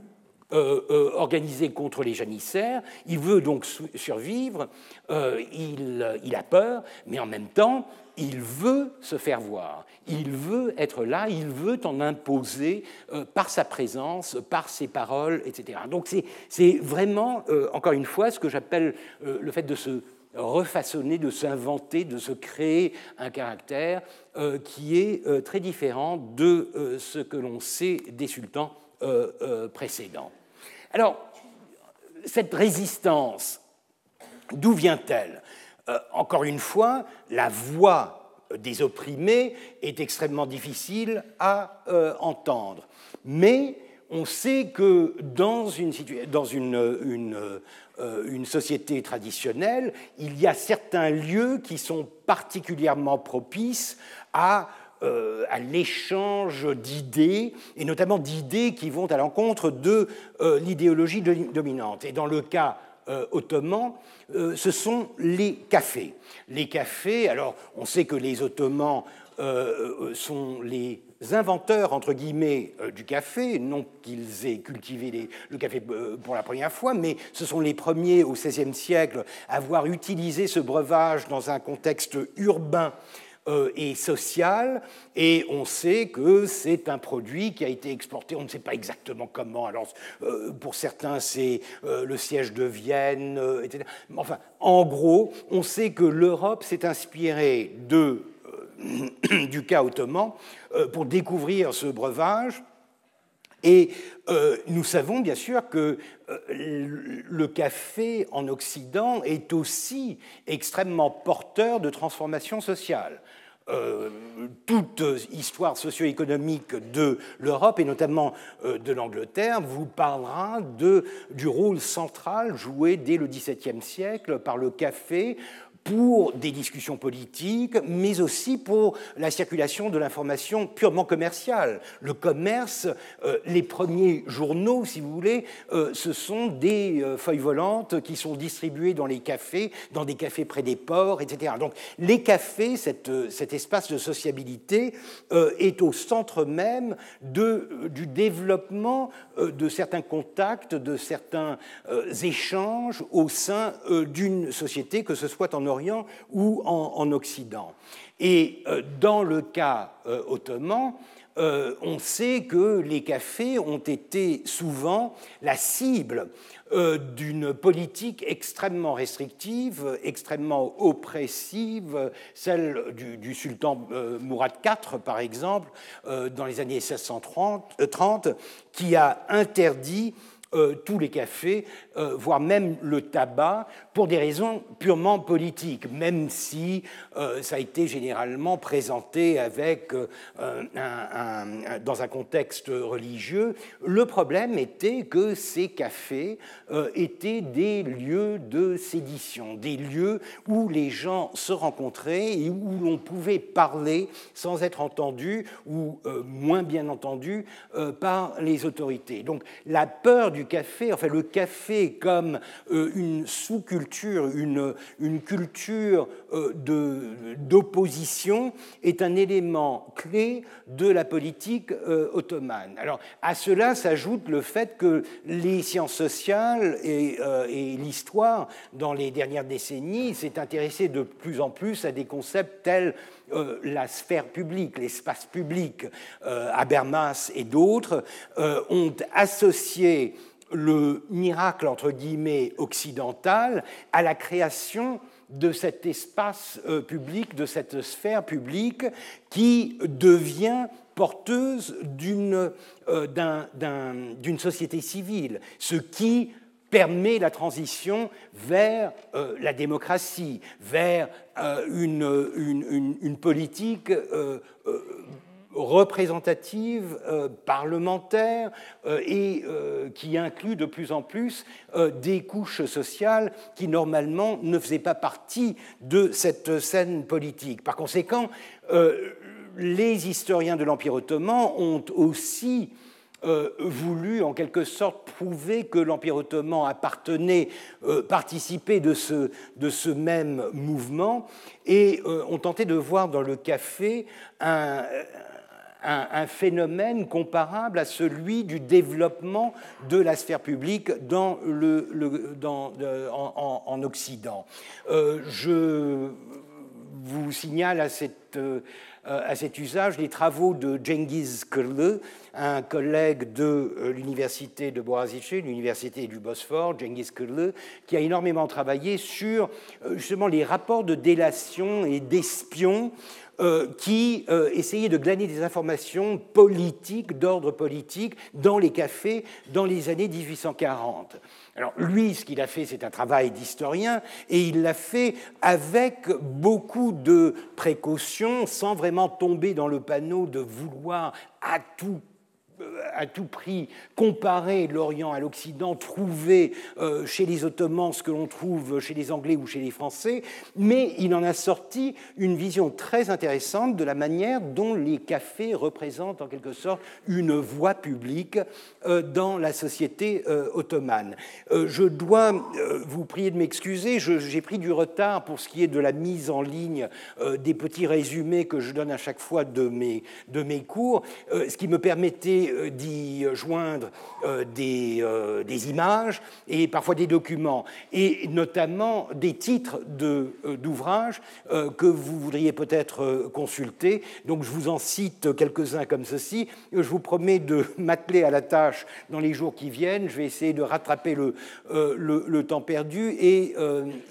euh, euh, organisé contre les janissaires. Il veut donc survivre, euh, il, a peur, mais en même temps, il veut se faire voir, il veut être là, il veut en imposer par sa présence, par ses paroles, etc. Donc c'est vraiment, encore une fois, ce que j'appelle le fait de se refaçonner, de s'inventer, de se créer un caractère qui est très différent de ce que l'on sait des sultans précédents. Alors, cette résistance, d'où vient-elle? Encore une fois, la voix des opprimés est extrêmement difficile à entendre. Mais on sait que dans euh, une, société traditionnelle, il y a certains lieux qui sont particulièrement propices à, euh, à l'échange d'idées, et notamment d'idées qui vont à l'encontre de euh, l'idéologie dominante. Et dans le cas ottoman, ce sont les cafés. Les cafés, alors on sait que les Ottomans sont les inventeurs, entre guillemets, euh, du café, non qu'ils aient cultivé le café euh, pour la première fois, mais ce sont les premiers au XVIe siècle à avoir utilisé ce breuvage dans un contexte urbain euh, et social, et on sait que c'est un produit qui a été exporté, on ne sait pas exactement comment, alors pour certains c'est le siège de Vienne, etc. Enfin, en gros, on sait que l'Europe s'est inspirée de du cas ottoman euh, pour découvrir ce breuvage. Et euh, nous savons bien sûr que euh, le café en Occident est aussi extrêmement porteur de transformation sociale. toute histoire socio-économique de l'Europe et notamment de l'Angleterre vous parlera de, du rôle central joué dès le XVIIe siècle par le café pour des discussions politiques, mais aussi pour la circulation de l'information purement commerciale. Le commerce, euh, les premiers journaux, si vous voulez, euh, ce sont des euh, feuilles volantes qui sont distribuées dans les cafés, dans des cafés près des ports, etc. Donc les cafés, cet espace de sociabilité, est au centre même du développement de certains contacts, de certains échanges au sein d'une société, que ce soit en Europe ou en, Occident. Et euh, dans le cas euh, ottoman, euh, on sait que les cafés ont été souvent la cible d'une politique extrêmement restrictive, extrêmement oppressive, celle du, sultan Mourad IV, par exemple, dans les années 1630, qui a interdit euh, tous les cafés, euh, voire même le tabac, pour des raisons purement politiques, même si euh, ça a été généralement présenté dans un contexte religieux. Le problème était que ces cafés étaient des lieux de sédition, des lieux où les gens se rencontraient et où l'on pouvait parler sans être entendu ou moins bien entendu par les autorités. Donc la peur du café, enfin le café comme euh, une sous-culture, une, culture euh, d'opposition, est un élément clé de la politique euh, ottomane. Alors à cela s'ajoute le fait que les sciences sociales et, l'histoire, dans les dernières décennies, s'est intéressé de plus en plus à des concepts tels la sphère publique, l'espace public, Habermas et d'autres, ont associé le miracle, entre guillemets, occidental à la création de cet espace euh, public, de cette sphère publique qui devient porteuse d'une euh, société civile, ce qui permet la transition vers euh, la démocratie, vers une, une, politique représentative, euh, parlementaire, euh, et euh, qui inclut de plus en plus des couches sociales qui normalement ne faisaient pas partie de cette scène politique. Par conséquent, les historiens de l'Empire ottoman ont aussi voulu en quelque sorte prouver que l'Empire ottoman appartenait, participait de ce, de ce même mouvement et ont tenté de voir dans le café un, un, phénomène comparable à celui du développement de la sphère publique dans le, dans, en, Occident. Euh, je vous signale à cette à cet usage les travaux de Cengiz Kırlı, un collègue de l'université de Boğaziçi, l'université du Bosphore, Cengiz Kırlı, qui a énormément travaillé sur justement les rapports de délation et d'espions euh, qui euh, essayait de glaner des informations politiques, d'ordre politique, dans les cafés dans les années 1840. Alors lui, ce qu'il a fait, c'est un travail d'historien, et il l'a fait avec beaucoup de précautions, sans vraiment tomber dans le panneau de vouloir à tout à tout prix comparer l'Orient à l'Occident, trouver euh, chez les Ottomans ce que l'on trouve chez les Anglais ou chez les Français, mais il en a sorti une vision très intéressante de la manière dont les cafés représentent en quelque sorte une voie publique euh, dans la société euh, ottomane. Je dois vous prier de m'excuser, j'ai pris du retard pour ce qui est de la mise en ligne des petits résumés que je donne à chaque fois de mes, de mes cours, ce qui me permettait euh, d'y joindre euh, des, euh, des, images et parfois des documents, et notamment des titres d'ouvrages que vous voudriez peut-être consulter. Donc je vous en cite quelques-uns comme ceci. Je vous promets de m'atteler à la tâche dans les jours qui viennent. Je vais essayer de rattraper le, temps perdu et,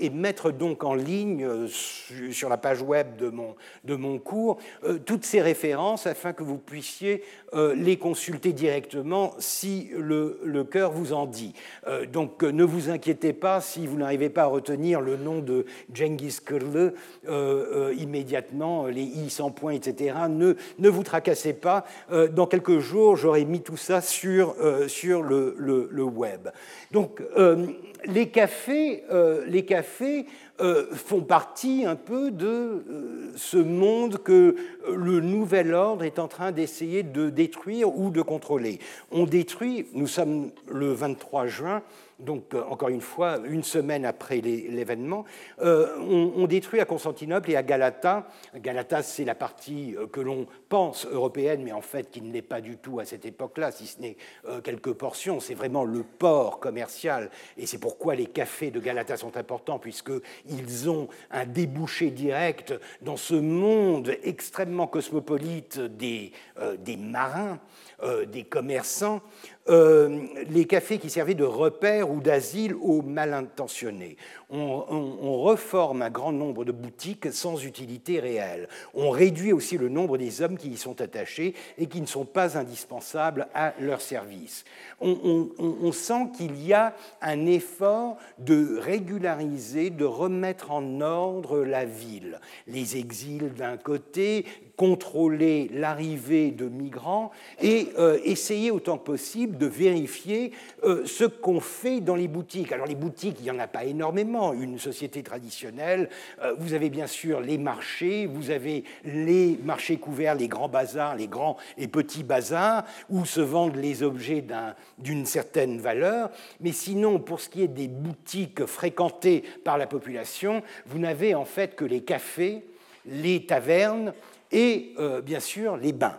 et, mettre donc en ligne sur la page web de mon cours toutes ces références afin que vous puissiez les consulter consulter directement si le, le cœur vous en dit. Euh, donc ne vous inquiétez pas si vous n'arrivez pas à retenir le nom de Genghis Kırlı euh, euh, immédiatement, les i sans point, etc. Ne, ne vous tracassez pas. dans quelques jours, j'aurai mis tout ça sur, sur le, le, web. Donc les cafés, les cafés euh, font partie un peu de euh, ce monde que le nouvel ordre est en train d'essayer de détruire ou contrôler. On détruit, nous sommes le 23 juin, donc euh, encore une fois, une semaine après l'événement, euh, on, détruit à Constantinople et à Galata. Galata, c'est la partie euh, que l'on pense européenne, mais en fait qui ne l'est pas du tout à cette époque-là, si ce n'est quelques portions. C'est vraiment le port commercial, et c'est pourquoi les cafés de Galata sont importants, puisqu'ils ont un débouché direct dans ce monde extrêmement cosmopolite des marins, des commerçants. Euh, les cafés qui servaient de repère ou d'asile aux mal intentionnés. On, reforme un grand nombre de boutiques sans utilité réelle. On réduit aussi le nombre des hommes qui y sont attachés et qui ne sont pas indispensables à leur service. On, on sent qu'il y a un effort de régulariser, de remettre en ordre la ville. Les exils d'un côté, contrôler l'arrivée de migrants et euh, essayer autant que possible de vérifier euh, ce qu'on fait dans les boutiques. Alors les boutiques, il n'y en a pas énormément. Une société traditionnelle, euh, vous avez bien sûr les marchés, vous avez les marchés couverts, les grands bazars, les grands et petits bazars, où se vendent les objets d'une certaine valeur. Mais sinon, pour ce qui est des boutiques fréquentées par la population, vous n'avez en fait que les cafés, les tavernes, et euh, bien sûr les bains.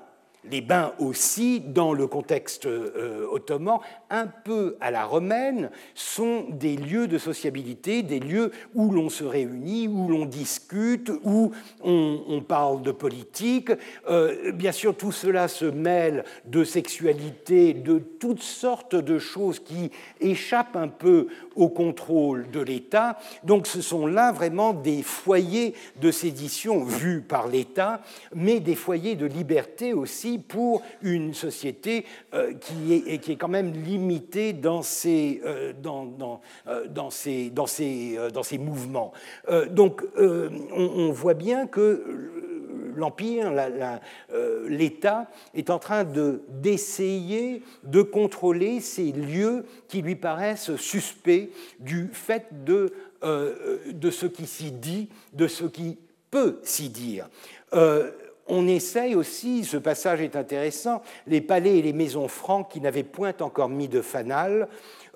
Les bains aussi, dans le contexte euh, ottoman, un peu à la romaine, sont des lieux de sociabilité, des lieux où l'on se réunit, où l'on discute, où on, parle de politique. Euh, bien sûr, tout cela se mêle de sexualité, de toutes sortes de choses qui échappent un peu au contrôle de l'État. Donc ce sont là vraiment des foyers de sédition vus par l'État, mais des foyers de liberté aussi pour une société euh, qui, est, qui est quand même limitée dans ses, euh, dans, dans, euh, dans ses, dans ses, dans ses mouvements. donc on, voit bien que l'Empire, l'État est en train d'essayer de contrôler ces lieux qui lui paraissent suspects du fait de, de ce qui s'y dit, de ce qui peut s'y dire. On essaye aussi, ce passage est intéressant, les palais et les maisons francs qui n'avaient point encore mis de fanal,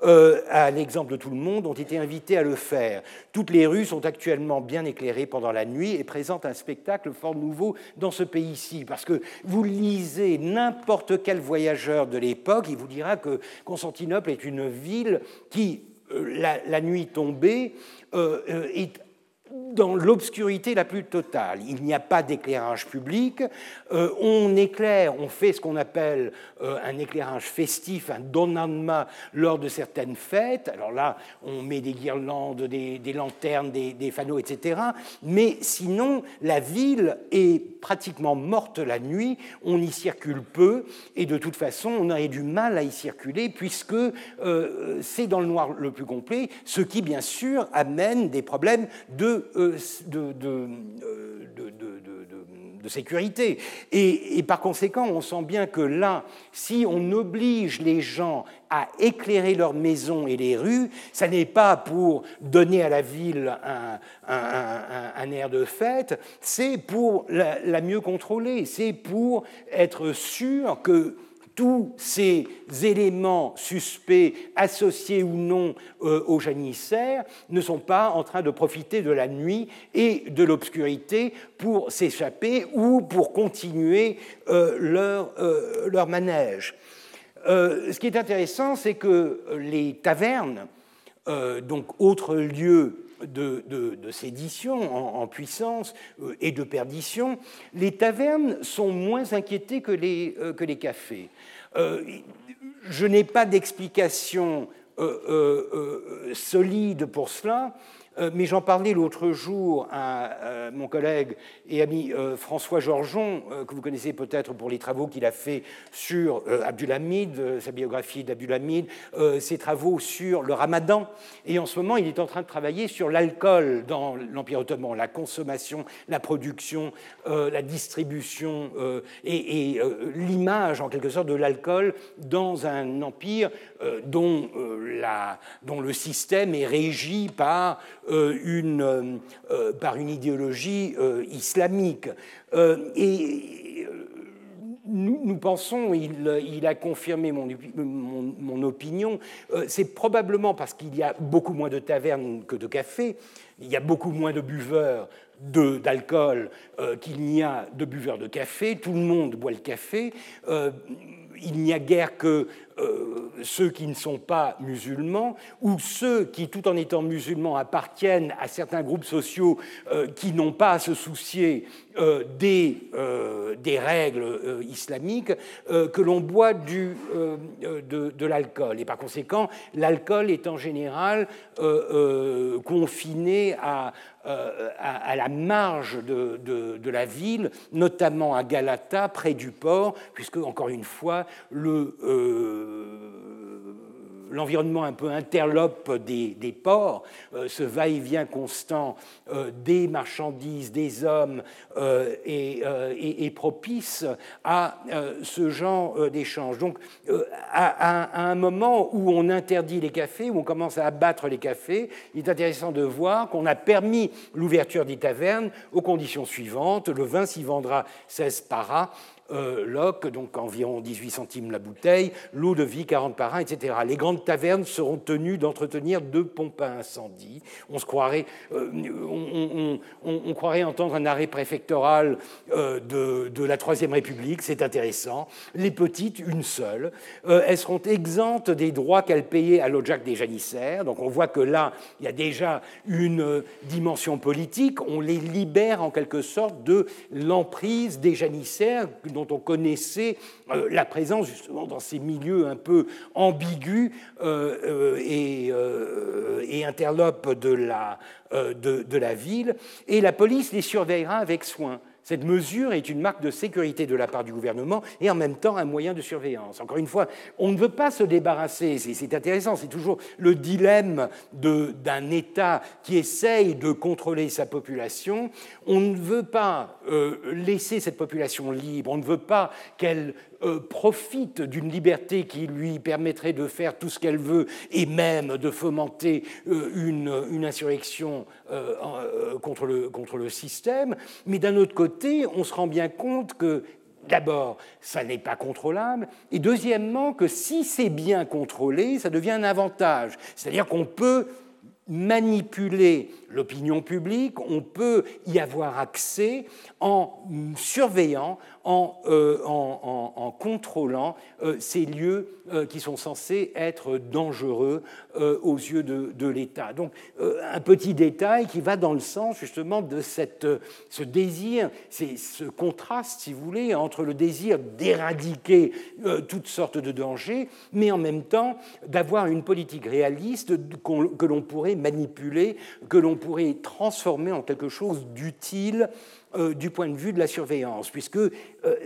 euh, à l'exemple de tout le monde, ont été invités à le faire. Toutes les rues sont actuellement bien éclairées pendant la nuit et présentent un spectacle fort nouveau dans ce pays-ci. Parce que vous lisez n'importe quel voyageur de l'époque, il vous dira que Constantinople est une ville qui, euh, la, nuit tombée, euh, est dans l'obscurité la plus totale. Il n'y a pas d'éclairage public. Euh, on éclaire, on fait ce qu'on appelle euh, un éclairage festif, un donanma lors de certaines fêtes. Alors là, on met des guirlandes, des, lanternes, des, des, fanaux, etc. Mais sinon, la ville est pratiquement morte la nuit. On y circule peu et de toute façon, on aurait du mal à y circuler puisque euh, c'est dans le noir le plus complet, ce qui, bien sûr, amène des problèmes de euh, euh, de, sécurité. Et, par conséquent, on sent bien que là, si on oblige les gens à éclairer leurs maisons et les rues, ça n'est pas pour donner à la ville un, air de fête, c'est pour la mieux contrôler, c'est pour être sûr que tous ces éléments suspects, associés ou non euh, aux janissaires, ne sont pas en train de profiter de la nuit et de l'obscurité pour s'échapper ou pour continuer euh, leur, euh, leur, manège. ce qui est intéressant, c'est que les tavernes, donc autre lieu de, sédition en, puissance et de perdition, les tavernes sont moins inquiétées que les, les cafés. Euh, je n'ai pas d'explication euh, euh, solide pour cela, euh, mais j'en parlais l'autre jour à euh, mon collègue et ami euh, François Georgeon, que vous connaissez peut-être pour les travaux qu'il a fait sur Abdulhamid, sa biographie d'Abdulhamid, ses travaux sur le ramadan. Et en ce moment, il est en train de travailler sur l'alcool dans l'Empire ottoman, la consommation, la production, la distribution et l'image, en quelque sorte, de l'alcool dans un empire dont, la, dont le système est régi par euh, une, euh, euh, par une idéologie islamique. et nous, pensons, il, a confirmé mon, mon, opinion, c'est probablement parce qu'il y a beaucoup moins de tavernes que de cafés, il y a beaucoup moins de buveurs d'alcool qu'il n'y a de buveurs de café, tout le monde boit le café il n'y a guère que euh, ceux qui ne sont pas musulmans ou ceux qui, tout en étant musulmans, appartiennent à certains groupes sociaux euh, qui n'ont pas à se soucier euh, des, des, règles islamiques, que l'on boit du, de, l'alcool. Et par conséquent, l'alcool est en général confiné à, à, la marge de, de, la ville, notamment à Galata, près du port, puisque, encore une fois, le, l'environnement un peu interlope des, ports, euh, ce va-et-vient constant euh, des marchandises, des hommes euh, est, propice à ce genre d'échange. Donc, à, un moment où on interdit les cafés, où on commence à abattre les cafés, il est intéressant de voir qu'on a permis l'ouverture des tavernes aux conditions suivantes. Le vin s'y vendra 16 paras euh, donc environ 18 centimes la bouteille, l'eau de vie 40 par 1, etc. Les grandes tavernes seront tenues d'entretenir deux pompes à incendie. On se croirait, euh, on, croirait entendre un arrêt préfectoral euh, de, la Troisième République, c'est intéressant. Les petites, une seule. elles seront exemptes des droits qu'elles payaient à l'Ojac des janissaires. Donc on voit que là, il y a déjà une dimension politique. On les libère en quelque sorte de l'emprise des janissaires on connaissait euh, la présence justement dans ces milieux un peu ambigus euh, euh, et, et, interlopes de la, de la ville, et la police les surveillera avec soin. Cette mesure est une marque de sécurité de la part du gouvernement et en même temps un moyen de surveillance. Encore une fois, on ne veut pas se débarrasser, c'est intéressant, c'est toujours le dilemme d'un État qui essaye de contrôler sa population. On ne veut pas euh, laisser cette population libre, on ne veut pas qu'elle euh, profite d'une liberté qui lui permettrait de faire tout ce qu'elle veut et même de fomenter euh, une, insurrection euh, contre, le, contre le système. Mais d'un autre côté, on se rend bien compte que D'abord, ça n'est pas contrôlable, et deuxièmement, que si c'est bien contrôlé, ça devient un avantage. C'est-à-dire qu'on peut manipuler l'opinion publique, on peut y avoir accès en surveillant, en, en, contrôlant ces lieux qui sont censés être dangereux aux yeux de, de l'État. Donc un petit détail qui va dans le sens justement de cette, ce désir, ce contraste, si vous voulez, entre le désir d'éradiquer toutes sortes de dangers, mais en même temps d'avoir une politique réaliste que l'on pourrait manipuler, que l'on pourrait transformer en quelque chose d'utile euh, du point de vue de la surveillance, puisque euh,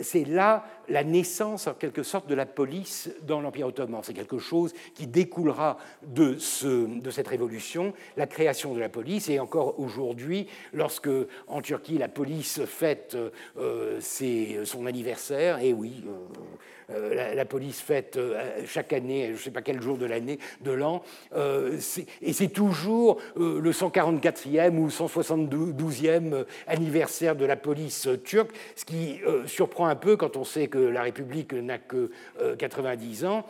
c'est là la naissance, en quelque sorte, de la police dans l'Empire ottoman. C'est quelque chose qui découlera de, ce, de, cette révolution, la création de la police, et encore aujourd'hui, lorsque en Turquie la police fête euh, son anniversaire, et oui, euh, la, police fête euh, chaque année, je ne sais pas quel jour de l'année, de l'an, euh, et c'est toujours le 144e ou 172e anniversaire de la police turque, ce qui surprend un peu quand on sait que la République n'a que 90 ans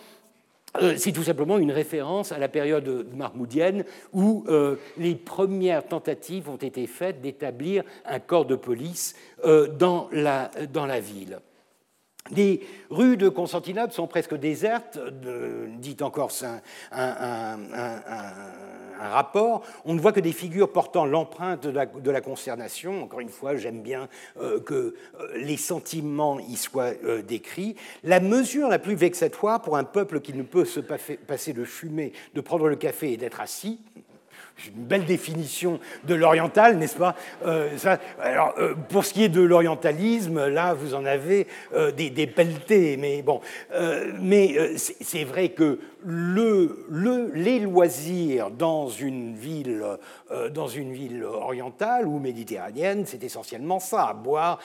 c'est tout simplement une référence à la période marmoudienne où les premières tentatives ont été faites d'établir un corps de police dans, la, dans la ville. Les rues de Constantinople sont presque désertes, dit encore un, rapport. On ne voit que des figures portant l'empreinte de, la, consternation. Encore une fois, j'aime bien euh, que euh, les sentiments y soient euh, décrits. La mesure la plus vexatoire pour un peuple qui ne peut se passer de fumer, de prendre le café et d'être assis, une belle définition de l'oriental, n'est-ce pas? Euh, Alors, euh, pour ce qui est de l'orientalisme, là, vous en avez euh, des, des, pelletés, mais bon. mais c'est vrai que le, le, les loisirs dans une ville, dans une ville orientale ou méditerranéenne, c'est essentiellement ça boire,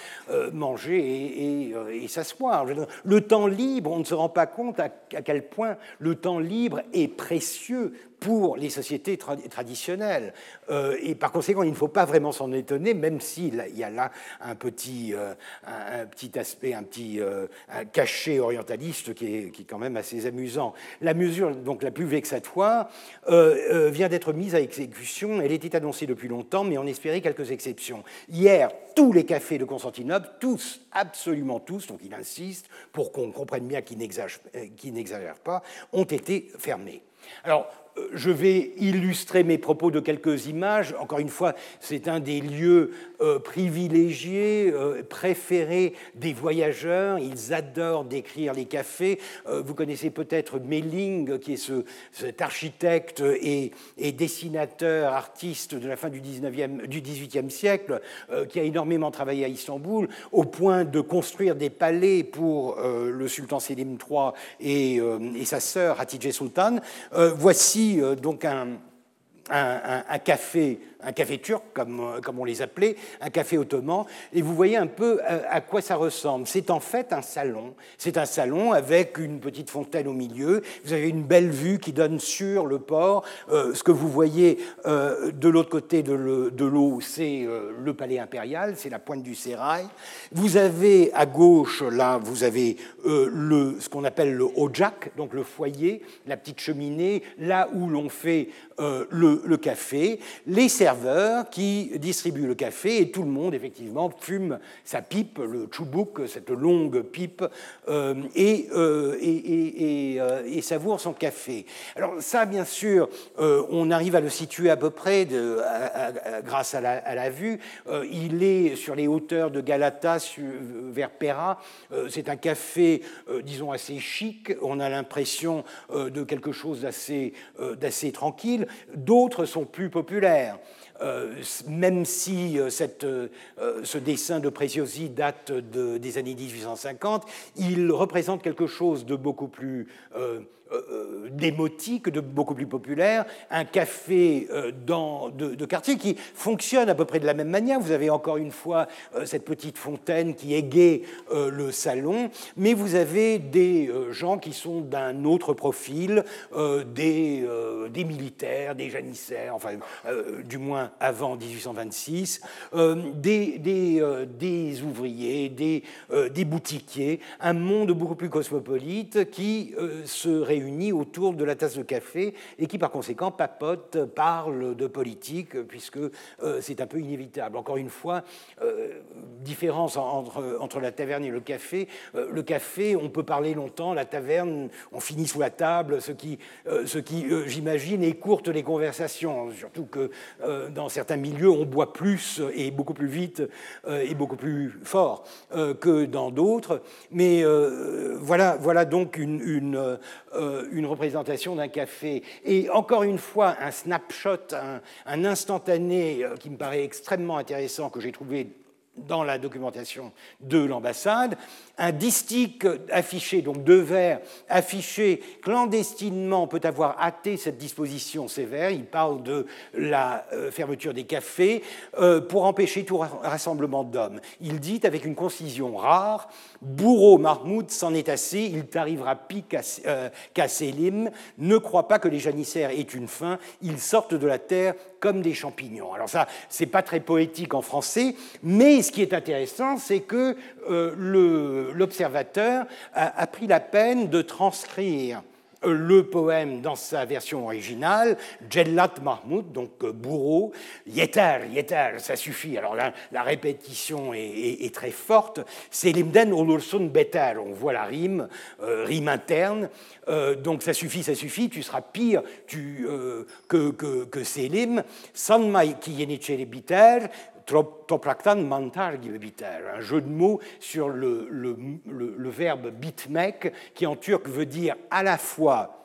manger et, et, s'asseoir. Le temps libre, on ne se rend pas compte à quel point le temps libre est précieux pour les sociétés traditionnelles. Euh, et par conséquent, il ne faut pas vraiment s'en étonner, même s'il y a là un petit, euh, un, petit aspect, un petit euh, cachet orientaliste qui est, qui est, quand même assez amusant. La mesure donc, la plus vexatoire vient d'être mise à exécution. Elle était annoncée depuis longtemps, mais on espérait quelques exceptions. Hier, tous les cafés de Constantinople, tous, absolument tous, donc il insiste pour qu'on comprenne bien qu'il n'exagère pas, ont été fermés. Alors, je vais illustrer mes propos de quelques images. Encore une fois, c'est un des lieux euh, privilégiés, euh, préférés des voyageurs. Ils adorent décrire les cafés. Euh, vous connaissez peut-être Melling, qui est ce, cet architecte et, dessinateur, artiste de la fin du, 19e, du 18e siècle, qui a énormément travaillé à Istanbul, au point de construire des palais pour le sultan Selim III et, et sa sœur Hatice Sultan. voici donc un, un, café un café turc, comme, euh, comme on les appelait, un café ottoman, et vous voyez un peu euh, à, quoi ça ressemble. C'est en fait un salon. C'est un salon avec une petite fontaine au milieu. Vous avez une belle vue qui donne sur le port. Euh, ce que vous voyez de l'autre côté de l'eau, c'est le palais impérial, c'est la pointe du sérail. Vous avez à gauche, là, vous avez le, ce qu'on appelle le ojak, donc le foyer, la petite cheminée, là où l'on fait le, le, café. Les qui distribue le café et tout le monde, effectivement, fume sa pipe, le choubouk, cette longue pipe, euh, et, euh, euh, et, savoure son café. Alors ça, bien sûr, on arrive à le situer à peu près grâce à la, vue. il est sur les hauteurs de Galata vers Pera. C'est un café, disons, assez chic. On a l'impression de quelque chose d'assez tranquille. D'autres sont plus populaires. Euh, même si euh, euh, ce dessin de Preziosi date des années 1850, il représente quelque chose de beaucoup plus euh, euh, démotique, beaucoup plus populaire, un café euh, de, quartier qui fonctionne à peu près de la même manière. Vous avez encore une fois cette petite fontaine qui égaye le salon, mais vous avez des gens qui sont d'un autre profil, des, militaires, des janissaires, enfin du moins avant 1826, des, ouvriers, des boutiquiers, un monde beaucoup plus cosmopolite qui se réunit réunis autour de la tasse de café et qui par conséquent papotent, parlent de politique, puisque c'est un peu inévitable. Encore une fois, différence entre, entre la taverne et le café. le café, on peut parler longtemps, la taverne, on finit sous la table, ce qui, ce qui j'imagine, écourte les conversations, surtout que dans certains milieux, on boit plus et beaucoup plus vite et beaucoup plus fort que dans d'autres. Mais voilà, voilà donc une, une représentation d'un café. Et encore une fois, un snapshot, un, instantané qui me paraît extrêmement intéressant, que j'ai trouvé dans la documentation de l'ambassade, un distique affiché, donc deux vers affichés clandestinement peut avoir hâté cette disposition sévère. Il parle de la euh, fermeture des cafés euh, pour empêcher tout rassemblement d'hommes. Il dit avec une concision rare Bourreau Mahmoud s'en est assez, il t'arrivera pis qu'à Selim. Ne crois pas que les janissaires aient une fin, ils sortent de la terre comme des champignons. Alors ça, c'est pas très poétique en français, mais ce qui est intéressant, c'est que euh, l'observateur a, pris la peine de transcrire le poème dans sa version originale, Jellat Mahmoud, donc euh, bourreau, Yeter, Yeter, ça suffit. Alors là, la répétition est, très forte. C'est Limden Olursun Beter, on voit la rime, euh, rime interne. Euh, donc ça suffit, ça suffit, tu seras pire que, que, que Selim. Yenichele biter, Mantar un jeu de mots sur le, verbe bitmek, qui en turc veut dire à la fois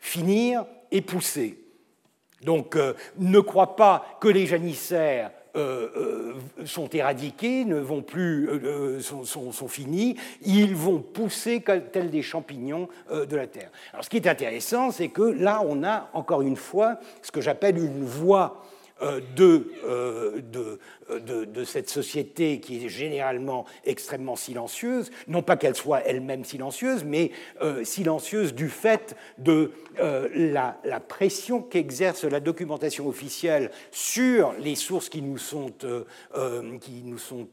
finir et pousser. Donc euh, ne crois pas que les janissaires euh, euh, sont éradiqués, ne vont plus, sont, sont, sont, finis, ils vont pousser tels des champignons de la terre. Alors ce qui est intéressant, c'est que là, on a encore une fois ce que j'appelle une voie de, de, de, cette société qui est généralement extrêmement silencieuse, non pas qu'elle soit elle-même silencieuse, mais euh, silencieuse du fait de euh, la, pression qu'exerce la documentation officielle sur les sources qui nous sont, euh, qui nous sont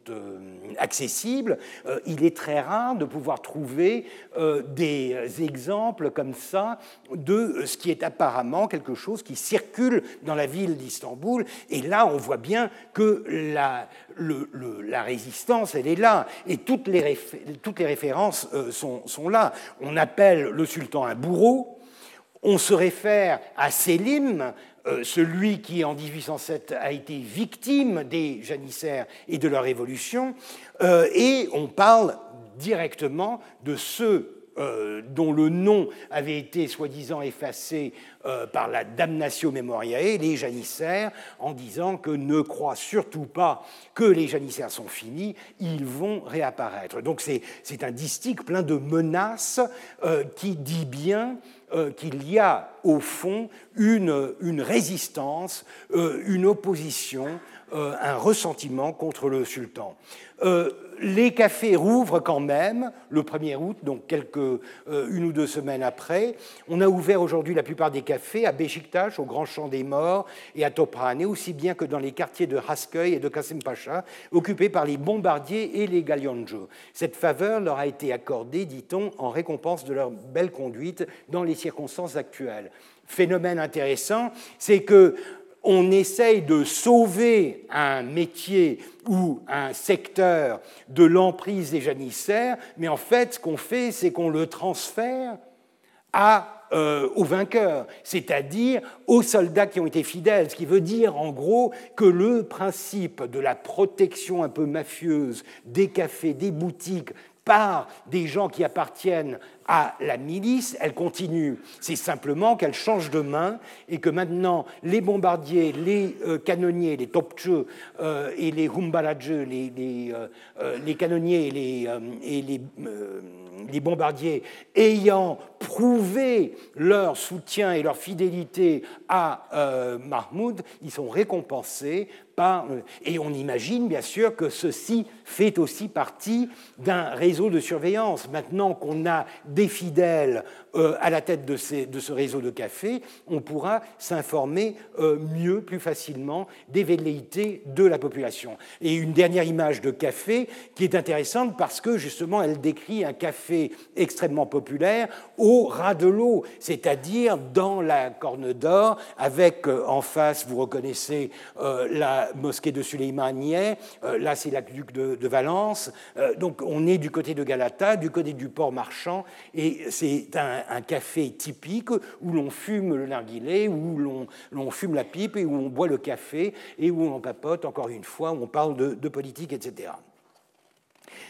accessibles. il est très rare de pouvoir trouver des exemples comme ça de ce qui est apparemment quelque chose qui circule dans la ville d'Istanbul. Et là, on voit bien que la, résistance, elle est là, et toutes les, toutes les références euh, sont, sont, là. On appelle le sultan un bourreau, on se réfère à Selim, euh, celui qui en 1807 a été victime des janissaires et de leur révolution, euh, et on parle directement de ceux dont le nom avait été soi-disant effacé euh, par la damnatio memoriae, les janissaires, en disant que ne croient surtout pas que les janissaires sont finis, ils vont réapparaître. Donc c'est un distique plein de menaces euh, qui dit bien euh, qu'il y a au fond une, une résistance, une opposition, un ressentiment contre le sultan les cafés rouvrent quand même le 1er août, donc quelques, euh, une ou deux semaines après. On a ouvert aujourd'hui la plupart des cafés à Beşiktaş, au Grand Champ des Morts, et à Toprane, aussi bien que dans les quartiers de Haskeuy et de Kasım Pacha, occupés par les bombardiers et les galionjos. Cette faveur leur a été accordée, dit-on, en récompense de leur belle conduite dans les circonstances actuelles. Phénomène intéressant, c'est que on essaye de sauver un métier ou un secteur de l'emprise des janissaires, mais en fait, ce qu'on fait, c'est qu'on le transfère euh, aux vainqueurs, c'est-à-dire aux soldats qui ont été fidèles, ce qui veut dire en gros que le principe de la protection un peu mafieuse des cafés, des boutiques par des gens qui appartiennent à la milice, elle continue. C'est simplement qu'elle change de main et que maintenant les bombardiers, les euh, canonniers, les topcheux euh, et les humbaladjeux, les, les, euh, les, canonniers et les, bombardiers ayant prouvé leur soutien et leur fidélité à Mahmoud, ils sont récompensés par... Et on imagine bien sûr que ceci fait aussi partie d'un réseau de surveillance. Maintenant qu'on a des fidèles à la tête de, ce réseau de cafés, on pourra s'informer mieux, plus facilement des velléités de la population. Et une dernière image de café qui est intéressante parce que justement elle décrit un café extrêmement populaire au ras de l'eau, c'est-à-dire dans la Corne d'Or, avec en face, vous reconnaissez la mosquée de Suleymanieh, là c'est l'aqueduc de, de Valence, donc on est du côté de Galata, du côté du port marchand, et c'est un, café typique où l'on fume le narguilé, où l'on fume la pipe et où on boit le café et où on papote, encore une fois, où on parle de, politique, etc.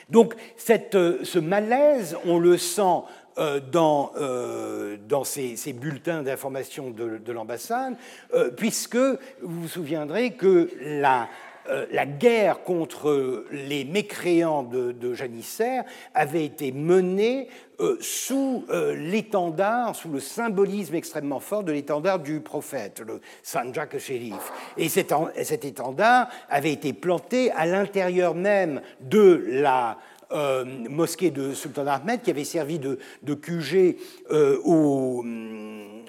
Donc cette, ce malaise, on le sent euh, dans, euh, ces, bulletins d'information de, l'ambassade, euh, puisque vous vous souviendrez que la, euh, la guerre contre les mécréants de, janissaire avait été menée euh, sous euh, l'étendard, sous le symbolisme extrêmement fort de l'étendard du prophète, le Sanjak Sherif. Et cet, étendard avait été planté à l'intérieur même de la mosquée de Sultan Ahmed, qui avait servi de, QG aux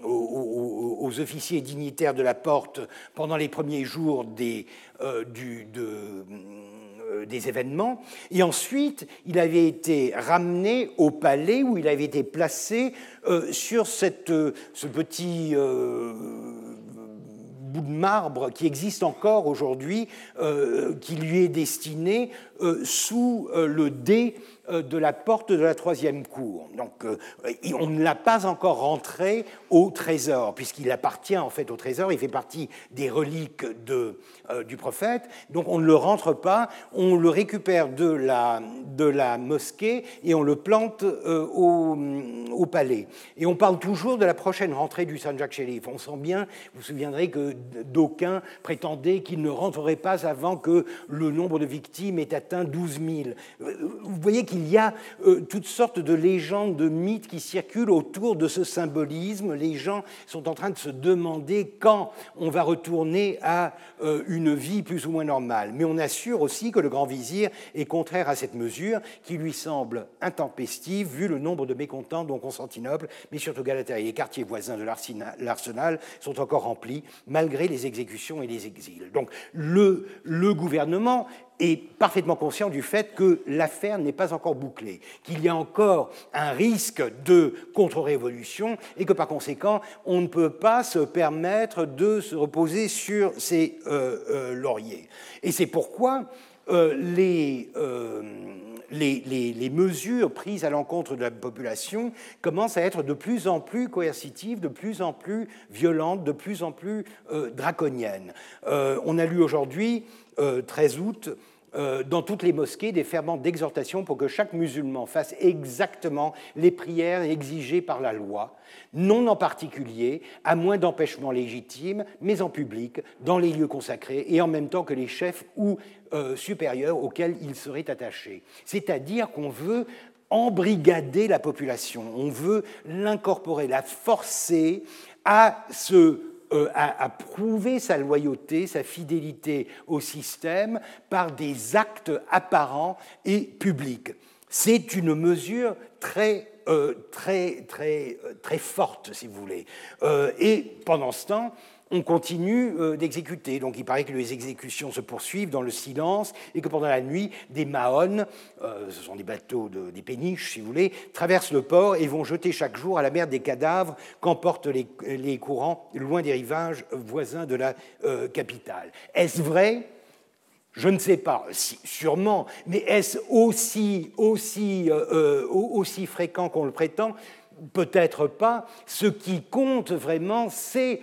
aux, officiers dignitaires de la porte pendant les premiers jours des, euh, euh, des événements. Et ensuite, il avait été ramené au palais où il avait été placé euh, sur cette, ce petit bout de marbre qui existe encore aujourd'hui, qui lui est destiné sous le dé euh, de la porte de la troisième cour. Donc, euh, on ne l'a pas encore rentré au trésor, puisqu'il appartient en fait au trésor, il fait partie des reliques de, euh, du prophète. Donc, on ne le rentre pas, on le récupère de la, de la mosquée et on le plante au, au, palais. Et on parle toujours de la prochaine rentrée du Sanjak Sherif. On sent bien, vous vous souviendrez que d'aucuns prétendaient qu'il ne rentrerait pas avant que le nombre de victimes ait atteint 12 000. Vous voyez qu'il il y a euh, toutes sortes de légendes, de mythes qui circulent autour de ce symbolisme. Les gens sont en train de se demander quand on va retourner à euh, une vie plus ou moins normale. Mais on assure aussi que le grand vizir est contraire à cette mesure qui lui semble intempestive vu le nombre de mécontents dont Constantinople, mais surtout Galata et les quartiers voisins de l'Arsenal sont encore remplis malgré les exécutions et les exils. Donc le gouvernement est parfaitement conscient du fait que l'affaire n'est pas encore bouclée, qu'il y a encore un risque de contre-révolution et que par conséquent, on ne peut pas se permettre de se reposer sur ses euh, euh, lauriers. Et c'est pourquoi euh, les, les, mesures prises à l'encontre de la population commencent à être de plus en plus coercitives, de plus en plus violentes, de plus en plus draconiennes. on a lu aujourd'hui 13 août, euh, dans toutes les mosquées des ferments d'exhortation pour que chaque musulman fasse exactement les prières exigées par la loi, non en particulier, à moins d'empêchements légitimes, mais en public, dans les lieux consacrés, et en même temps que les chefs ou euh, supérieurs auxquels ils seraient attachés. C'est-à-dire qu'on veut embrigader la population, on veut l'incorporer, la forcer à se euh, à, prouver sa loyauté, sa fidélité au système par des actes apparents et publics. C'est une mesure très, euh, très, très, euh, très forte, si vous voulez. et pendant ce temps, on continue euh, d'exécuter. Donc il paraît que les exécutions se poursuivent dans le silence et que pendant la nuit, des mahones, euh, ce sont des bateaux, des péniches si vous voulez, traversent le port et vont jeter chaque jour à la mer des cadavres qu'emportent les, courants loin des rivages voisins de la euh, capitale. Est-ce vrai? Je ne sais pas, sûrement, mais est-ce aussi fréquent qu'on le prétend? Peut-être pas. Ce qui compte vraiment, c'est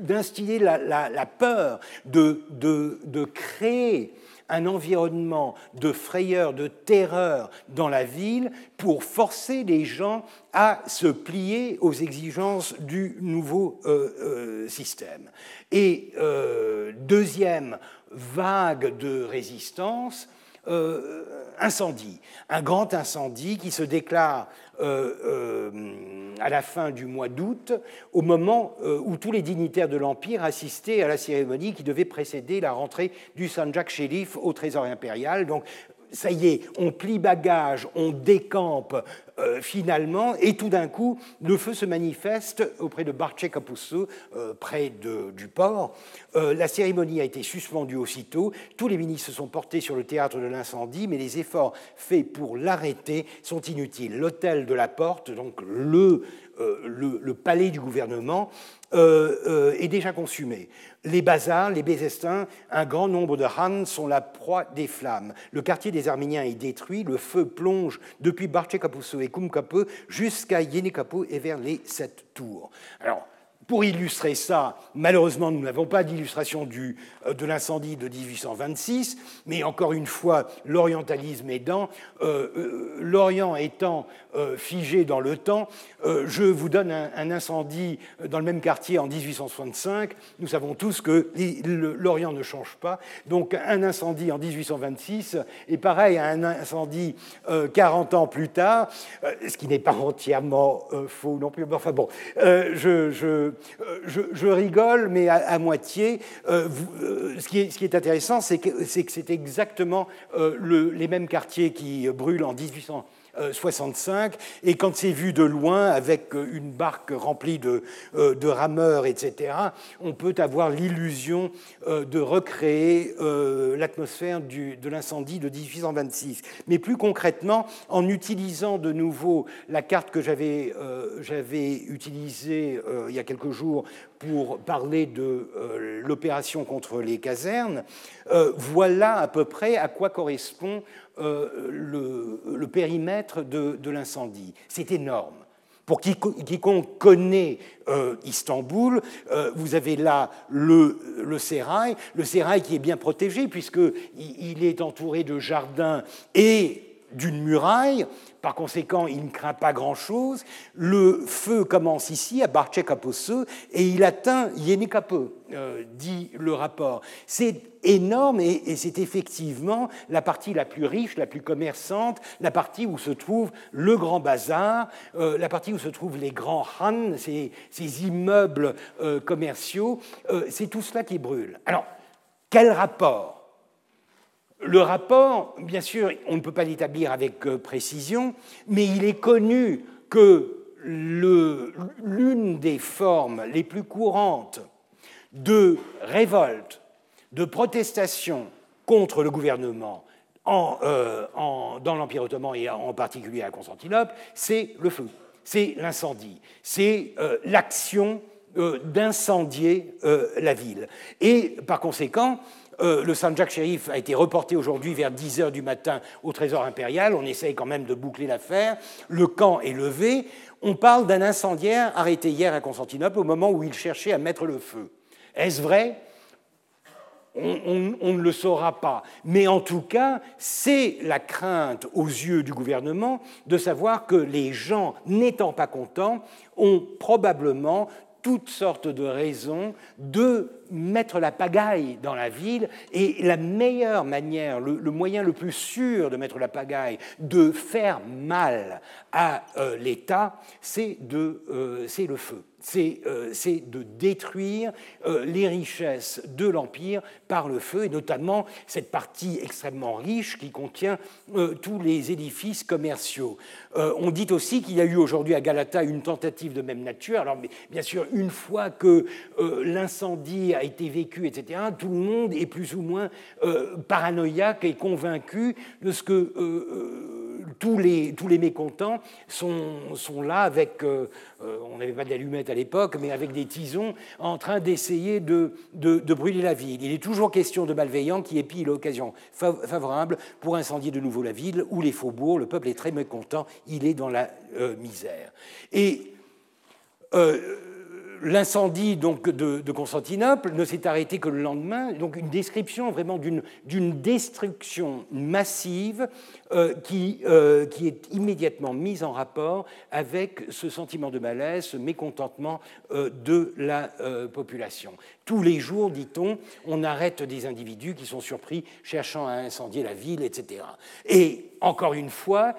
d'instiller la, peur, de, créer un environnement de frayeur, de terreur dans la ville pour forcer les gens à se plier aux exigences du nouveau euh, euh, système. Et euh, deuxième vague de résistance, incendie, un grand incendie qui se déclare euh, euh, à la fin du mois d'août, au moment euh, où tous les dignitaires de l'Empire assistaient à la cérémonie qui devait précéder la rentrée du Sanjak Sherif au Trésor impérial. Donc, ça y est, on plie bagage, on décampe finalement, et tout d'un coup, le feu se manifeste auprès de Barce Capuzzo, près du port. la cérémonie a été suspendue aussitôt. Tous les ministres se sont portés sur le théâtre de l'incendie, mais les efforts faits pour l'arrêter sont inutiles. L'hôtel de la Porte, donc le euh, le, palais du gouvernement euh, euh, est déjà consumé. Les bazars, les Bézestins, un grand nombre de Han sont la proie des flammes. Le quartier des Arméniens est détruit, le feu plonge depuis Barche Kapuso et Kumkapo jusqu'à Yenekapo et vers les sept tours. Alors, pour illustrer ça, malheureusement, nous n'avons pas d'illustration euh, de l'incendie de 1826, mais encore une fois, l'orientalisme aidant, euh, euh, l'Orient étant figé dans le temps, je vous donne un, incendie dans le même quartier en 1865. Nous savons tous que l'Orient ne change pas, donc un incendie en 1826 est pareil à un incendie 40 ans plus tard, ce qui n'est pas entièrement faux non plus. Enfin bon, je je, rigole, mais à, moitié. Euh, euh, ce, qui est, intéressant, c'est que c'est exactement les mêmes quartiers qui brûlent en 1800. 65, et quand c'est vu de loin avec une barque remplie de, de rameurs, etc., on peut avoir l'illusion de recréer l'atmosphère de l'incendie de 1826. Mais plus concrètement, en utilisant de nouveau la carte que j'avais utilisée il y a quelques jours pour parler de l'opération contre les casernes, voilà à peu près à quoi correspond euh, le, périmètre de, l'incendie. C'est énorme. Pour quiconque connaît euh, Istanbul, euh, vous avez là le, le sérail, le sérail qui est bien protégé puisqu'il est entouré de jardins et d'une muraille, par conséquent, il ne craint pas grand-chose. Le feu commence ici, à Barche et il atteint Yenekape, euh, dit le rapport. C'est énorme et, c'est effectivement la partie la plus riche, la plus commerçante, la partie où se trouve le grand bazar, euh, la partie où se trouvent les grands han, ces, immeubles euh, commerciaux. c'est tout cela qui brûle. Alors, quel rapport le rapport, bien sûr, on ne peut pas l'établir avec euh, précision, mais il est connu que l'une des formes les plus courantes de révolte, de protestation contre le gouvernement euh, dans l'Empire ottoman et en particulier à Constantinople, c'est le feu, c'est l'incendie, c'est euh, l'action d'incendier la ville. Et par conséquent, euh, le Sanjak Sherif a été reporté aujourd'hui vers 10 heures du matin au Trésor impérial. On essaye quand même de boucler l'affaire. Le camp est levé. On parle d'un incendiaire arrêté hier à Constantinople au moment où il cherchait à mettre le feu. Est-ce vrai? On, ne le saura pas. Mais en tout cas, c'est la crainte aux yeux du gouvernement de savoir que les gens, n'étant pas contents, ont probablement toutes sortes de raisons de mettre la pagaille dans la ville. Et la meilleure manière, le, moyen le plus sûr de mettre la pagaille, de faire mal à euh, l'État, c'est euh, le feu. Euh, c'est de détruire les richesses de l'Empire par le feu, et notamment cette partie extrêmement riche qui contient tous les édifices commerciaux. on dit aussi qu'il y a eu aujourd'hui à Galata une tentative de même nature. Alors, bien sûr, une fois que l'incendie a été vécu, etc., tout le monde est plus ou moins euh, paranoïaque et convaincu de ce que euh, euh, tous, les, tous les mécontents sont, sont là avec, on n'avait pas d'allumettes à l'époque, mais avec des tisons en train d'essayer de, de, brûler la ville. Il est toujours question de malveillants qui épient l'occasion favorable pour incendier de nouveau la ville ou les faubourgs. Le peuple est très mécontent, il est dans la misère. Et l'incendie donc de, Constantinople ne s'est arrêté que le lendemain, donc une description vraiment d'une destruction massive euh, qui, euh, qui, est immédiatement mise en rapport avec ce sentiment de malaise, ce mécontentement euh, de la population. Tous les jours, dit-on, on arrête des individus qui sont surpris cherchant à incendier la ville, etc. Et encore une fois,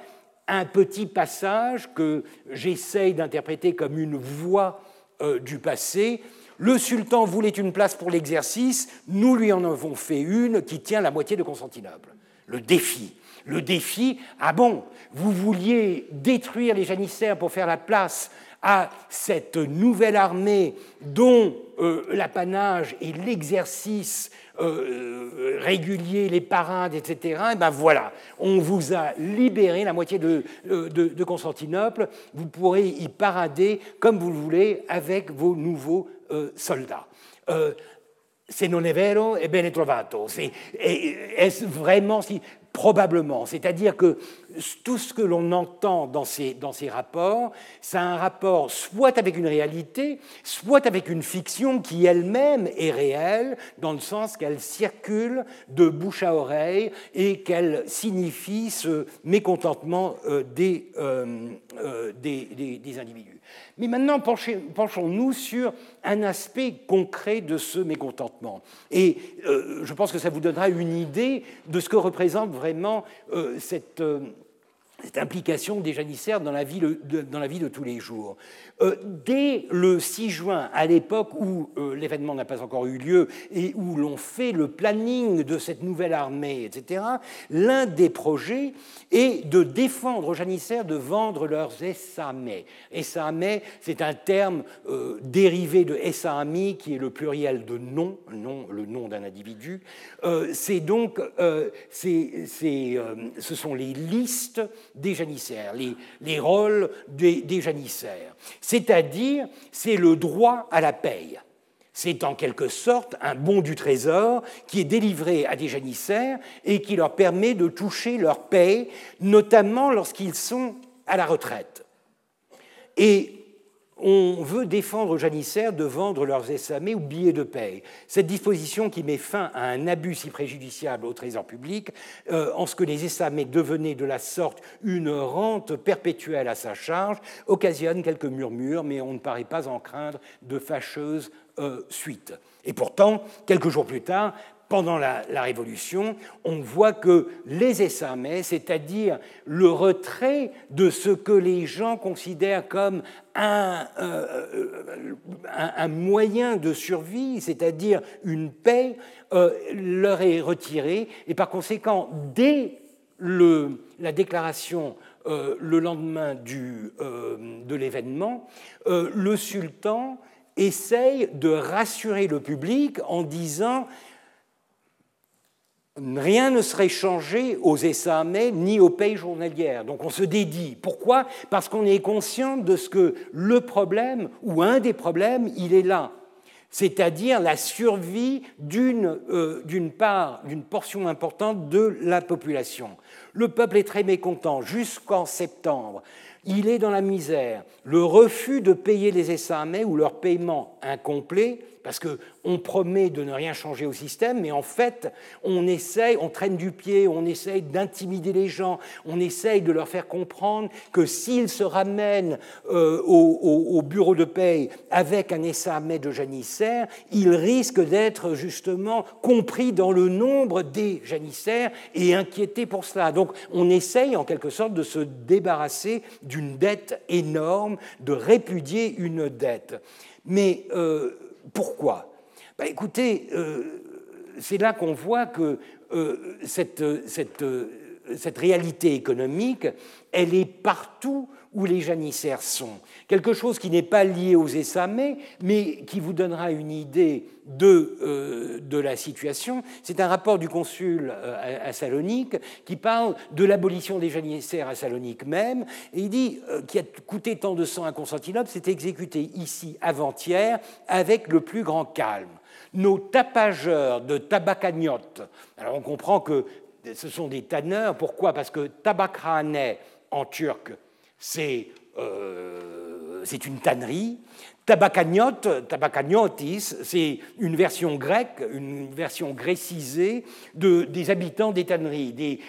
un petit passage que j'essaye d'interpréter comme une voix euh, du passé. Le sultan voulait une place pour l'exercice, nous lui en avons fait une qui tient la moitié de Constantinople. Le défi. le défi, ah bon, vous vouliez détruire les janissaires pour faire la place à cette nouvelle armée dont euh, l'apanage et l'exercice euh, régulier, les parades, etc., et eh ben voilà, on vous a libéré la moitié de, euh, de, Constantinople, vous pourrez y parader comme vous le voulez avec vos nouveaux soldats. C'est non è vero e bene trovato. Est-ce vraiment si Probablement. C'est-à-dire que tout ce que l'on entend dans ces, dans ces rapports, c'est un rapport soit avec une réalité, soit avec une fiction qui elle-même est réelle, dans le sens qu'elle circule de bouche à oreille et qu'elle signifie ce mécontentement euh, euh, euh, des, des, des individus. Mais maintenant, penchons-nous sur un aspect concret de ce mécontentement. Et je pense que ça vous donnera une idée de ce que représente vraiment cette, cette implication des janissaires dans la vie de, dans la vie de tous les jours. Euh, dès le 6 juin, à l'époque où euh, l'événement n'a pas encore eu lieu et où l'on fait le planning de cette nouvelle armée, etc., l'un des projets est de défendre aux janissaires de vendre leurs essamets. Essamets, c'est un terme euh, dérivé de essami, qui est le pluriel de nom, nom le nom d'un individu. c'est donc, c'est, ce sont les listes des janissaires, les, les rôles des, des janissaires. C'est-à-dire, c'est le droit à la paye. C'est en quelque sorte un bon du trésor qui est délivré à des janissaires et qui leur permet de toucher leur paye, notamment lorsqu'ils sont à la retraite. Et on veut défendre aux janissaires de vendre leurs essamés ou billets de paye. Cette disposition qui met fin à un abus si préjudiciable au trésor public, euh, en ce que les essamés devenaient de la sorte une rente perpétuelle à sa charge, occasionne quelques murmures, mais on ne paraît pas en craindre de fâcheuses euh, suites. Et pourtant, quelques jours plus tard, pendant la, Révolution, on voit que les essamets, c'est-à-dire le retrait de ce que les gens considèrent comme un, euh, un, moyen de survie, c'est-à-dire une paix, euh, leur est retiré. Et par conséquent, dès le, la déclaration euh, le lendemain du, de l'événement, le sultan essaye de rassurer le public en disant rien ne serait changé aux essamets ni aux payes journalières. Donc on se dédie. Pourquoi? Parce qu'on est conscient de ce que le problème, ou un des problèmes, il est là. C'est-à-dire la survie d'une euh, part, d'une portion importante de la population. Le peuple est très mécontent jusqu'en septembre. Il est dans la misère. Le refus de payer les essamets ou leur paiement incomplet parce qu'on promet de ne rien changer au système, mais en fait, on essaye, on traîne du pied, on essaye d'intimider les gens, on essaye de leur faire comprendre que s'ils se ramènent euh, au, bureau de paye avec un essamet de janissaires, ils risquent d'être justement compris dans le nombre des janissaires et inquiétés pour cela. Donc on essaye en quelque sorte de se débarrasser d'une dette énorme, de répudier une dette. Mais euh, pourquoi? Ben, Écoutez, euh, c'est là qu'on voit que euh, cette, cette, réalité économique, elle est partout où les janissaires sont. Quelque chose qui n'est pas lié aux essamés, mais qui vous donnera une idée de, euh, de la situation. C'est un rapport du consul euh, à, Salonique qui parle de l'abolition des janissaires à Salonique même, et il dit euh, qui a coûté tant de sang à Constantinople, c'est exécuté ici avant-hier avec le plus grand calme. Nos tapageurs de tabacagnottes, alors on comprend que ce sont des tanneurs, pourquoi? Parce que tabakrane en turc, c'est une tannerie. Tabacagnotis, c'est une version grecque, une version grécisée de, des habitants des tanneries.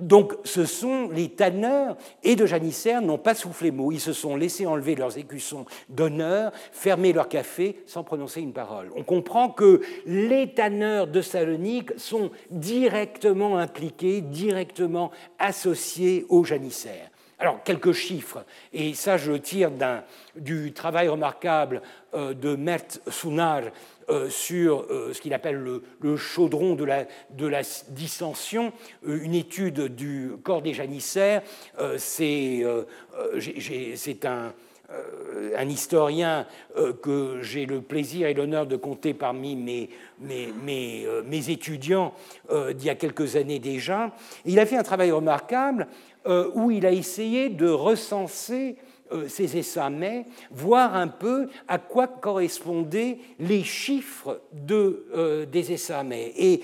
Donc ce sont les tanneurs et de janissaires n'ont pas soufflé mot. Ils se sont laissés enlever leurs écussons d'honneur, fermer leur café sans prononcer une parole. On comprend que les tanneurs de Salonique sont directement impliqués, directement associés aux janissaires. Alors, quelques chiffres, et ça je tire du travail remarquable euh, de Mert Sunar sur ce qu'il appelle le, chaudron de la, dissension, une étude du corps des janissaires. C'est un euh, historien euh, que j'ai le plaisir et l'honneur de compter parmi mes, mes, euh, mes étudiants d'il y a quelques années déjà. Il a fait un travail remarquable où il a essayé de recenser ces essamets, voir un peu à quoi correspondaient les chiffres de, des essamets. Et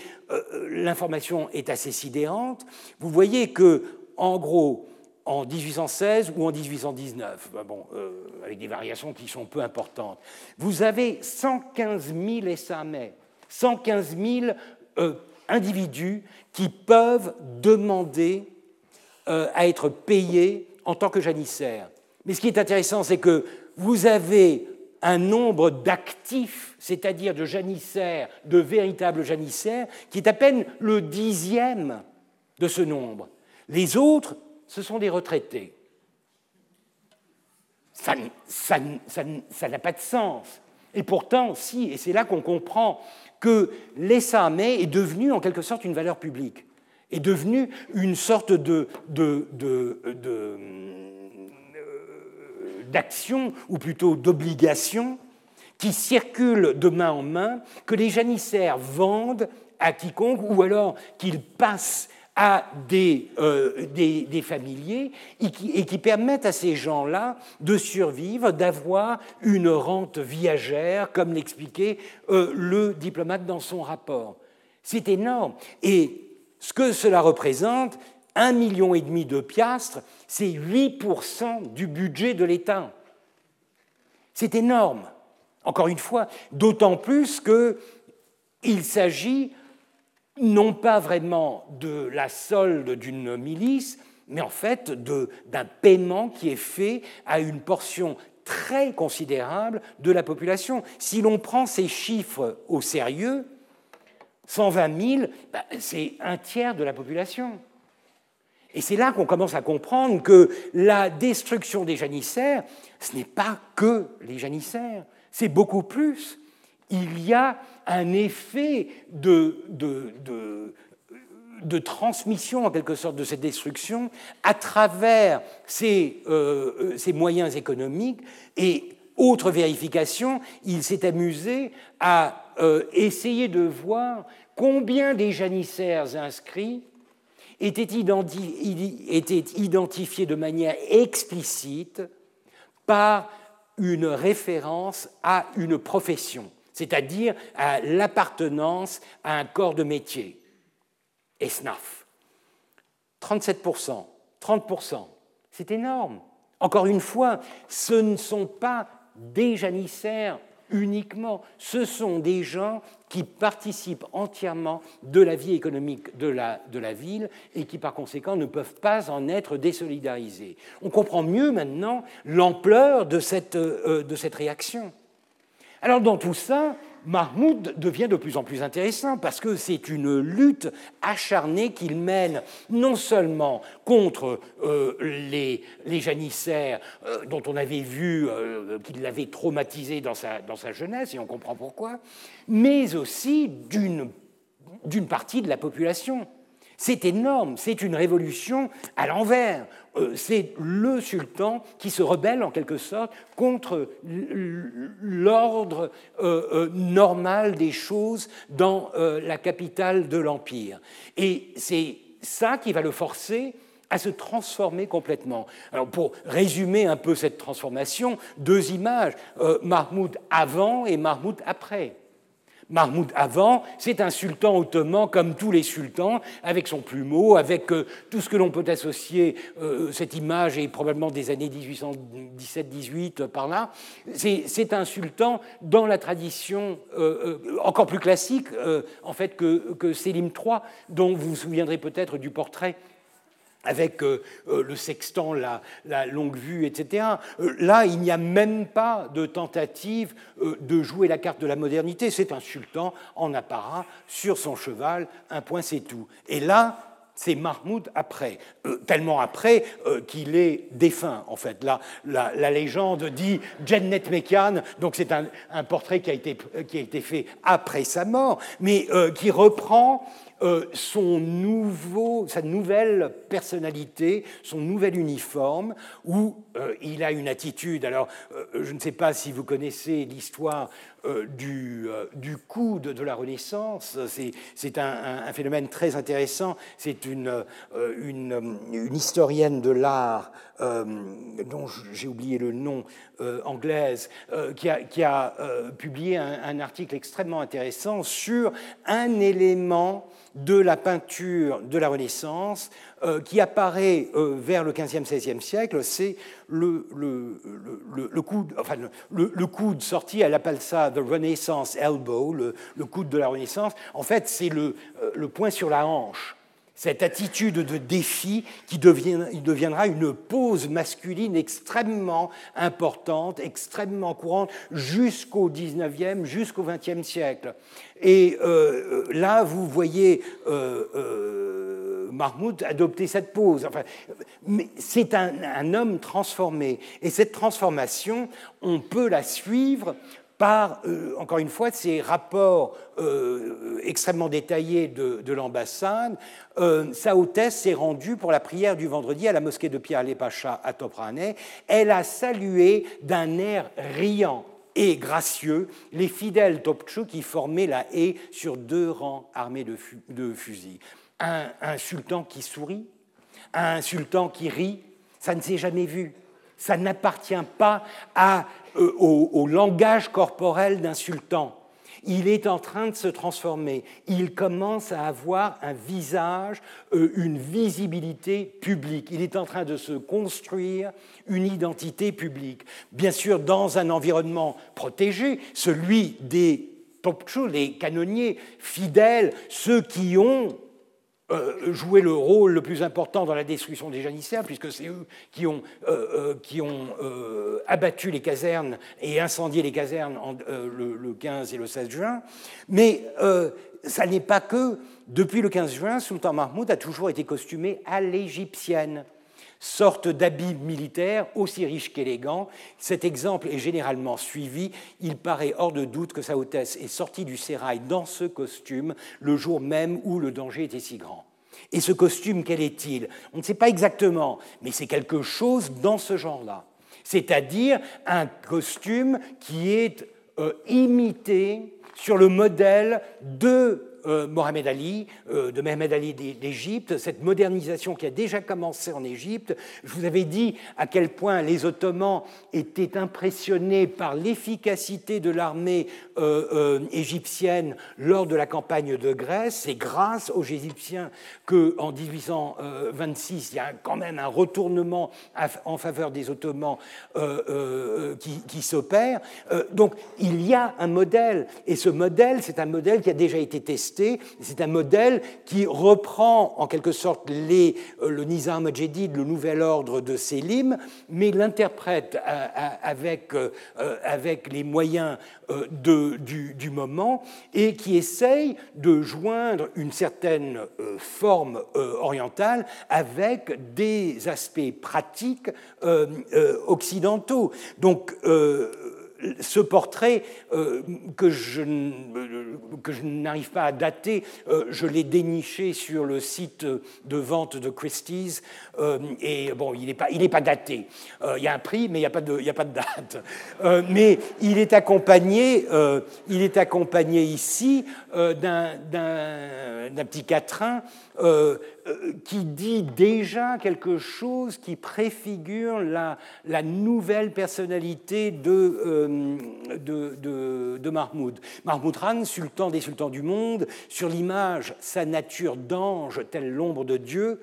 l'information est assez sidérante. Vous voyez que, en gros, en 1816 ou en 1819, ben euh, avec des variations qui sont peu importantes. Vous avez 115 000 essamais, 115 000 individus qui peuvent demander euh, à être payés en tant que janissaires. Mais ce qui est intéressant, c'est que vous avez un nombre d'actifs, c'est-à-dire de janissaires, de véritables janissaires, qui est à peine le dixième de ce nombre. Les autres ce sont des retraités. Ça n'a pas de sens. Et pourtant, si, et c'est là qu'on comprend que l'ESAME est devenu en quelque sorte une valeur publique, est devenu une sorte de, euh, d'action, ou plutôt d'obligation, qui circule de main en main, que les janissaires vendent à quiconque, ou alors qu'ils passent à euh, des, des, familiers et qui, et qui, permettent à ces gens-là de survivre, d'avoir une rente viagère, comme l'expliquait euh, le diplomate dans son rapport. C'est énorme. Et ce que cela représente, un million et demi de piastres, c'est 8% du budget de l'État. C'est énorme. Encore une fois, d'autant plus qu'il s'agit non pas vraiment de la solde d'une milice, mais en fait d'un paiement qui est fait à une portion très considérable de la population. Si l'on prend ces chiffres au sérieux, 120 000, bah, c'est un tiers de la population. Et c'est là qu'on commence à comprendre que la destruction des janissaires, ce n'est pas que les janissaires, c'est beaucoup plus il y a un effet de, transmission, en quelque sorte, de cette destruction à travers ces, euh, ces moyens économiques. Et autre vérification, il s'est amusé à euh, essayer de voir combien des janissaires inscrits étaient, identifiés de manière explicite par une référence à une profession c'est-à-dire à, l'appartenance à un corps de métier. SNAF. 37%, 30%, c'est énorme. Encore une fois, ce ne sont pas des janissaires uniquement, ce sont des gens qui participent entièrement de la vie économique de la, de la ville et qui par conséquent ne peuvent pas en être désolidarisés. On comprend mieux maintenant l'ampleur de cette, euh, de cette réaction. Alors dans tout ça, Mahmoud devient de plus en plus intéressant parce que c'est une lutte acharnée qu'il mène non seulement contre euh, les, janissaires euh, dont on avait vu euh, qu'il l'avait traumatisé dans sa, dans sa jeunesse, et on comprend pourquoi, mais aussi d'une partie de la population. C'est énorme, c'est une révolution à l'envers. Euh, c'est le sultan qui se rebelle en quelque sorte contre l'ordre euh, euh, normal des choses dans la capitale de l'Empire. Et c'est ça qui va le forcer à se transformer complètement. Alors pour résumer un peu cette transformation, deux images, Mahmoud avant et Mahmoud après. Mahmoud avant, c'est un sultan ottoman comme tous les sultans, avec son plumeau, avec euh, tout ce que l'on peut associer, euh, cette image est probablement des années 1817-18 euh, par là. C'est un sultan dans la tradition encore plus classique, en fait, que, que Sélim III, dont vous vous souviendrez peut-être du portrait avec euh, euh, le sextant, la, longue vue, etc. Euh, là, il n'y a même pas de tentative de jouer la carte de la modernité. C'est un sultan en apparat sur son cheval, un point c'est tout. Et là, c'est Mahmoud après, tellement après qu'il est défunt, en fait. La, la, légende dit Jennet Mekian, donc c'est un, portrait qui a, été, qui a été fait après sa mort, mais qui reprend son nouveau, sa nouvelle personnalité, son nouvel uniforme, où il a une attitude. Alors, je ne sais pas si vous connaissez l'histoire euh, du, euh, du coude de la Renaissance. C'est un, phénomène très intéressant. C'est une, euh, historienne de l'art, dont j'ai oublié le nom, anglaise, qui a, publié un, article extrêmement intéressant sur un élément de la peinture de la Renaissance euh, qui apparaît euh, vers le 15e, 16e siècle, le, le, le, coude, enfin, le, coude sorti, elle appelle ça the Renaissance elbow, le, coude de la Renaissance. En fait, c'est le, euh, le point sur la hanche cette attitude de défi qui deviendra une pose masculine extrêmement importante, extrêmement courante jusqu'au 19e, jusqu'au 20e siècle. Et euh, là, vous voyez euh, euh, Mahmoud adopter cette pose. Enfin, c'est un, homme transformé. Et cette transformation, on peut la suivre par, euh, encore une fois, ces rapports euh, extrêmement détaillés de, l'ambassade. Euh, sa hôtesse s'est rendue pour la prière du vendredi à la mosquée de Pierre Pacha à Toprane. Elle a salué d'un air riant et gracieux les fidèles Topchou qui formaient la haie sur deux rangs armés de fusils. Un, sultan qui sourit, un sultan qui rit, ça ne s'est jamais vu. Ça n'appartient pas euh, au, langage corporel d'un sultan. Il est en train de se transformer. Il commence à avoir un visage, euh, une visibilité publique. Il est en train de se construire une identité publique. Bien sûr, dans un environnement protégé, celui des topchou, les canonniers fidèles, ceux qui ont euh, joué le rôle le plus important dans la destruction des janissaires, puisque c'est eux qui ont, euh, euh, abattu les casernes et incendié les casernes le, 15 et le 16 juin. Mais ça n'est pas que, depuis le 15 juin, Sultan Mahmoud a toujours été costumé à l'égyptienne sorte d'habit militaire aussi riche qu'élégant. Cet exemple est généralement suivi. Il paraît hors de doute que Sa Hautesse est sortie du sérail dans ce costume le jour même où le danger était si grand. Et ce costume, quel est-il? On ne sait pas exactement, mais c'est quelque chose dans ce genre-là. C'est-à-dire un costume qui est euh, imité sur le modèle de euh, Mohamed Ali, euh, de Mohamed Ali d'Égypte, cette modernisation qui a déjà commencé en Égypte. Je vous avais dit à quel point les Ottomans étaient impressionnés par l'efficacité de l'armée euh, égyptienne lors de la campagne de Grèce. C'est grâce aux Égyptiens qu'en 1826, il y a quand même un retournement en faveur des Ottomans qui s'opère. donc il y a un modèle, et ce modèle, c'est un modèle qui a déjà été testé c'est un modèle qui reprend en quelque sorte euh, le Nizam Jedid, le nouvel ordre de Selim, mais l'interprète euh, avec, euh, avec les moyens du, du, moment et qui essaye de joindre une certaine forme orientale avec des aspects pratiques occidentaux. Donc, ce portrait euh, que je, n'arrive pas à dater, euh, je l'ai déniché sur le site de vente de Christie's, euh, et bon, il n'est pas, pas daté. il y a un prix, mais il n'y a, pas de, a pas de date. mais il est accompagné, il est accompagné ici d'un petit quatrain qui dit déjà quelque chose qui préfigure la, la nouvelle personnalité de, euh, de, de, de, Mahmoud. Mahmoud Khan, sultan des sultans du monde, sur l'image, sa nature d'ange, telle l'ombre de Dieu,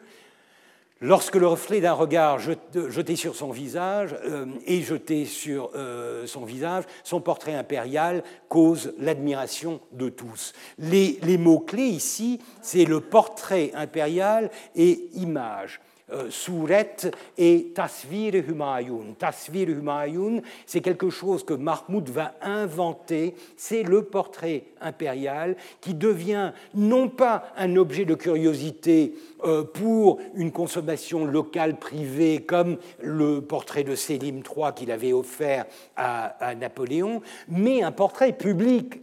Lorsque le reflet d'un regard jeté sur son visage euh, est jeté sur euh, son visage, son portrait impérial cause l'admiration de tous. Les, mots-clés ici, c'est le portrait impérial et image. Euh, Suret et Tasvir Humayun. Tasvir Humayun, c'est quelque chose que Mahmoud va inventer, c'est le portrait impérial qui devient non pas un objet de curiosité euh, pour une consommation locale privée comme le portrait de Sélim III qu'il avait offert à Napoléon, mais un portrait public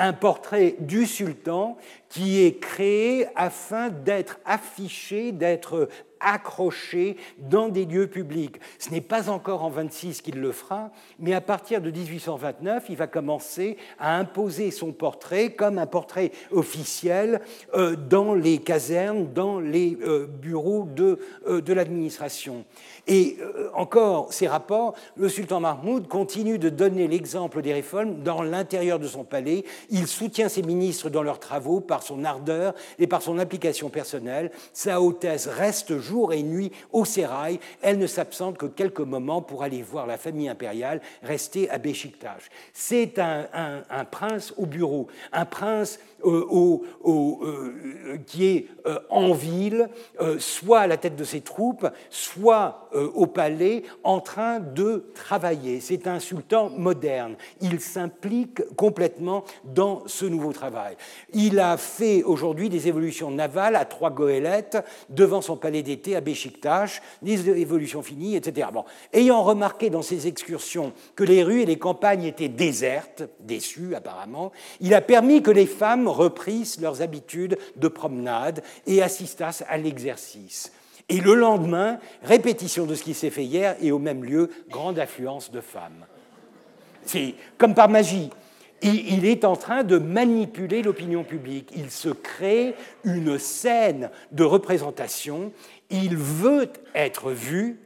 un portrait du sultan qui est créé afin d'être affiché, d'être accroché dans des lieux publics. Ce n'est pas encore en 26 qu'il le fera, mais à partir de 1829, il va commencer à imposer son portrait comme un portrait officiel euh, dans les casernes, dans les euh, bureaux de, euh, de l'administration. Et encore, ces rapports, le sultan Mahmoud continue de donner l'exemple des réformes dans l'intérieur de son palais. Il soutient ses ministres dans leurs travaux par son ardeur et par son implication personnelle. Sa hautesse reste jour et nuit au sérail. Elle ne s'absente que quelques moments pour aller voir la famille impériale restée à Béchiktash. C'est un, prince au bureau, un prince euh, euh, qui est euh, en ville, soit à la tête de ses troupes, soit au palais, en train de travailler. C'est un sultan moderne. Il s'implique complètement dans ce nouveau travail. Il a fait aujourd'hui des évolutions navales à trois goélettes devant son palais d'été à Béchiktash, des évolutions finies, etc. Bon. Ayant remarqué dans ses excursions que les rues et les campagnes étaient désertes, déçues apparemment, il a permis que les femmes reprissent leurs habitudes de promenade et assistassent à l'exercice. Et le lendemain, répétition de ce qui s'est fait hier et au même lieu, grande affluence de femmes. C'est comme par magie. Il est en train de manipuler l'opinion publique. Il se crée une scène de représentation. Il veut être vu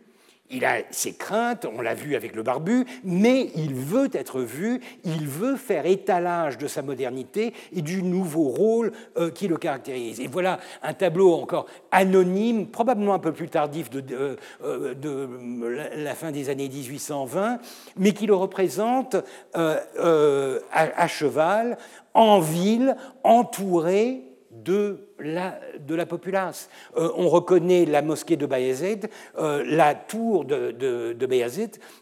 il a ses craintes, on l'a vu avec le barbu, mais il veut être vu, il veut faire étalage de sa modernité et du nouveau rôle euh, qui le caractérise. Et voilà un tableau encore anonyme, probablement un peu plus tardif de, euh, la fin des années 1820, mais qui le représente euh, à, cheval, en ville, entouré de de la populace. Euh, on reconnaît la mosquée de Bayezid, euh, la tour de, de,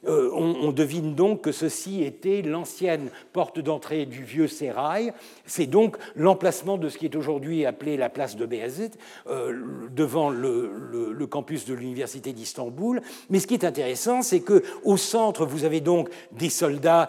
euh, on, devine donc que ceci était l'ancienne porte d'entrée du vieux sérail. C'est donc l'emplacement de ce qui est aujourd'hui appelé la place de Bayezid, devant le, campus de l'université d'Istanbul. Mais ce qui est intéressant, c'est que au centre, vous avez donc des soldats,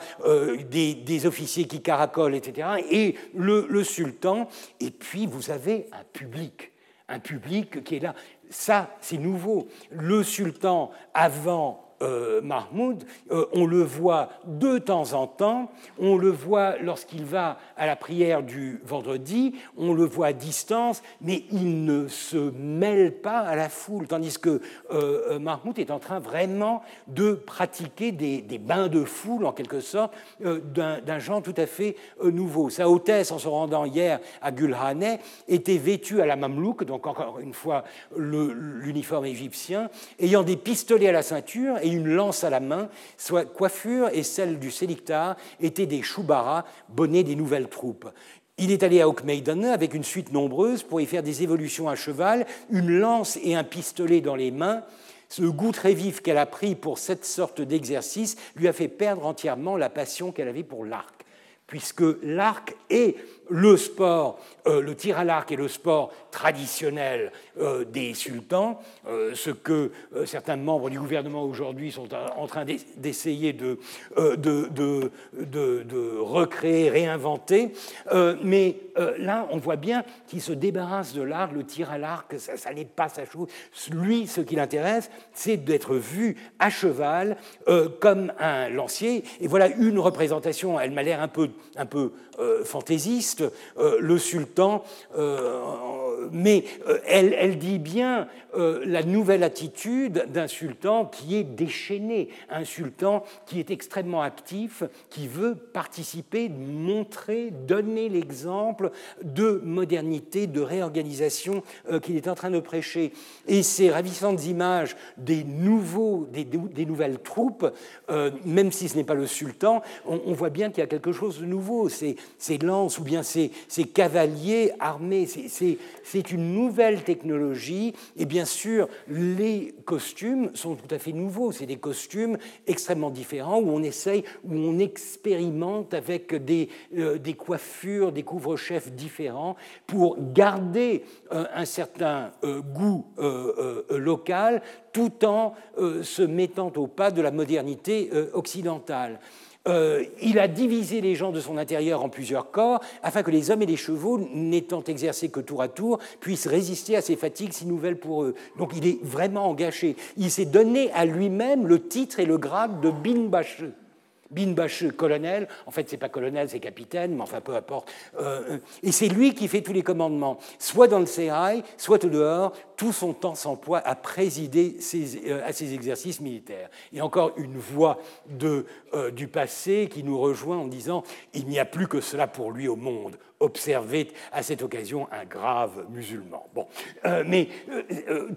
des, des, officiers qui caracolent, etc., et le, le sultan. Et puis vous avez un public, un public qui est là. Ça, c'est nouveau. Le sultan, avant euh, Mahmoud, euh, on le voit de temps en temps, on le voit lorsqu'il va à la prière du vendredi, on le voit à distance, mais il ne se mêle pas à la foule, tandis que euh, Mahmoud est en train vraiment de pratiquer des, bains de foule, en quelque sorte, d'un genre tout à fait nouveau. Sa hautesse, en se rendant hier à Gulhane, était vêtue à la mamelouk, donc encore une fois l'uniforme égyptien, ayant des pistolets à la ceinture et une lance à la main, soit coiffure et celle du Sélictar étaient des choubara, bonnets des nouvelles troupes. Il est allé à Oakmeiden avec une suite nombreuse pour y faire des évolutions à cheval, une lance et un pistolet dans les mains. Ce goût très vif qu'elle a pris pour cette sorte d'exercice lui a fait perdre entièrement la passion qu'elle avait pour l'arc, puisque l'arc est le sport, euh, le tir à l'arc est le sport traditionnel euh, des sultans, euh, ce que certains membres du gouvernement aujourd'hui sont en train d'essayer de, recréer, réinventer. mais là, on voit bien qu'il se débarrasse de l'arc, le tir à l'arc, ça, n'est pas sa chose. Lui, ce qui l'intéresse, c'est d'être vu à cheval comme un lancier. Et voilà une représentation, elle m'a l'air un peu, un peu fantaisiste, euh, le sultan, euh, mais euh, elle, dit bien la nouvelle attitude d'un sultan qui est déchaîné, un sultan qui est extrêmement actif, qui veut participer, montrer, donner l'exemple de modernité, de réorganisation qu'il est en train de prêcher. Et ces ravissantes images des, nouveaux, des, nouvelles troupes, même si ce n'est pas le sultan, on, voit bien qu'il y a quelque chose de nouveau. Ces, ces lances ou bien ces, cavaliers armés, c'est est une nouvelle technologie, et bien sûr, les costumes sont tout à fait nouveaux. C'est des costumes extrêmement différents où on essaye, où on expérimente avec des, euh, coiffures, des couvre-chefs différents pour garder euh, un certain euh, goût local tout en se mettant au pas de la modernité occidentale. Euh, il a divisé les gens de son intérieur en plusieurs corps afin que les hommes et les chevaux, n'étant exercés que tour à tour, puissent résister à ces fatigues si nouvelles pour eux. Donc il est vraiment engagé. Il s'est donné à lui-même le titre et le grade de Binbache. Binbache, colonel, en fait c'est pas colonel, c'est capitaine, mais enfin peu importe. Euh, et c'est lui qui fait tous les commandements, soit dans le sérail, soit au dehors, tout son temps s'emploie à présider euh, à ces exercices militaires. Et encore une voix de, euh, du passé qui nous rejoint en disant Il n'y a plus que cela pour lui au monde. Observez à cette occasion un grave musulman. Bon, euh, mais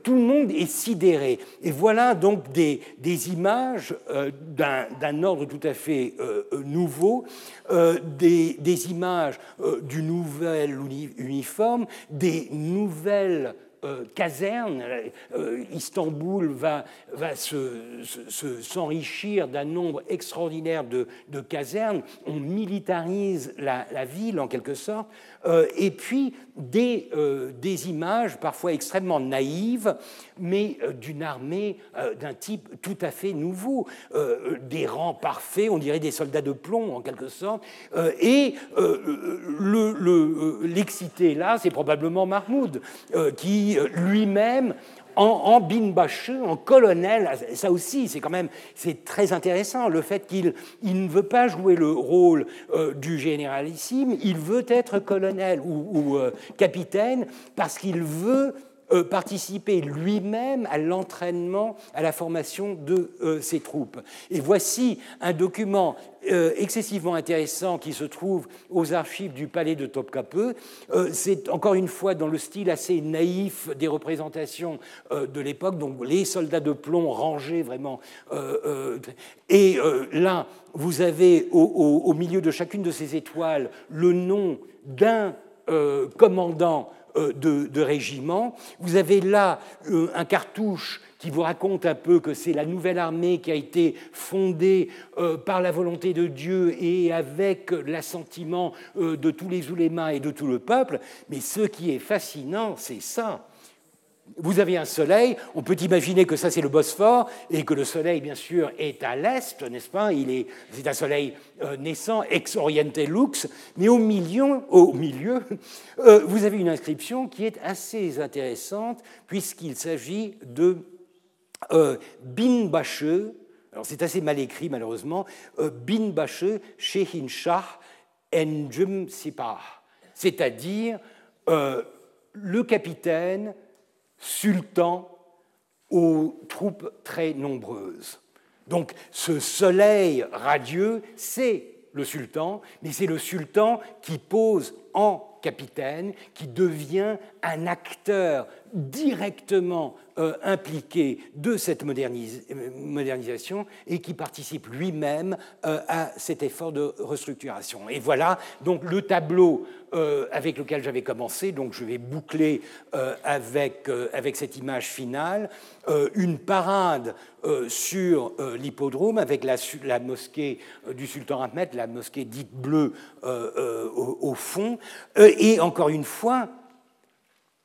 tout le monde est sidéré. Et voilà donc des, images d'un ordre tout à fait nouveau, des, des, images du nouvel uniforme, des nouvelles euh, caserne. Euh, Istanbul va, va s'enrichir d'un nombre extraordinaire de, casernes. On militarise la, ville en quelque sorte. Euh, et puis des, des, images parfois extrêmement naïves, mais d'une armée d'un type tout à fait nouveau. des rangs parfaits, on dirait des soldats de plomb en quelque sorte. et l'excité le, là, c'est probablement Mahmoud, qui lui-même en, en en colonel, ça aussi, c'est quand même c'est très intéressant, le fait qu'il il ne veut pas jouer le rôle euh, du généralissime, il veut être colonel ou, euh, capitaine parce qu'il veut euh, participer lui-même à l'entraînement, à la formation de euh, ses troupes. Et voici un document euh, excessivement intéressant qui se trouve aux archives du palais de Topkapi. C'est encore une fois dans le style assez naïf des représentations de l'époque, donc les soldats de plomb rangés vraiment. et là, vous avez au, milieu de chacune de ces étoiles le nom d'un commandant euh, de, régiment. Vous avez là euh, un cartouche qui vous raconte un peu que c'est la nouvelle armée qui a été fondée euh, par la volonté de Dieu et avec l'assentiment de tous les oulémas et de tout le peuple. Mais ce qui est fascinant, c'est ça vous avez un soleil, on peut imaginer que ça c'est le Bosphore et que le soleil bien sûr est à l'est, n'est-ce pas? Il est, c'est un soleil euh, naissant, ex oriente lux, mais au milieu, au milieu euh, vous avez une inscription qui est assez intéressante puisqu'il s'agit de euh, Binbache, alors c'est assez mal écrit malheureusement, euh, Binbache Shehin Shah Enjum Sipah, c'est-à-dire le capitaine sultan aux troupes très nombreuses. Donc ce soleil radieux, c'est le sultan, mais c'est le sultan qui pose en capitaine, qui devient un acteur directement euh, impliqué de cette modernisation et qui participe lui-même euh, à cet effort de restructuration. Et voilà donc le tableau euh, avec lequel j'avais commencé, donc je vais boucler avec, avec cette image finale, une parade sur l'hippodrome avec la, mosquée du sultan Ahmed, la mosquée dite bleue au, fond, et encore une fois,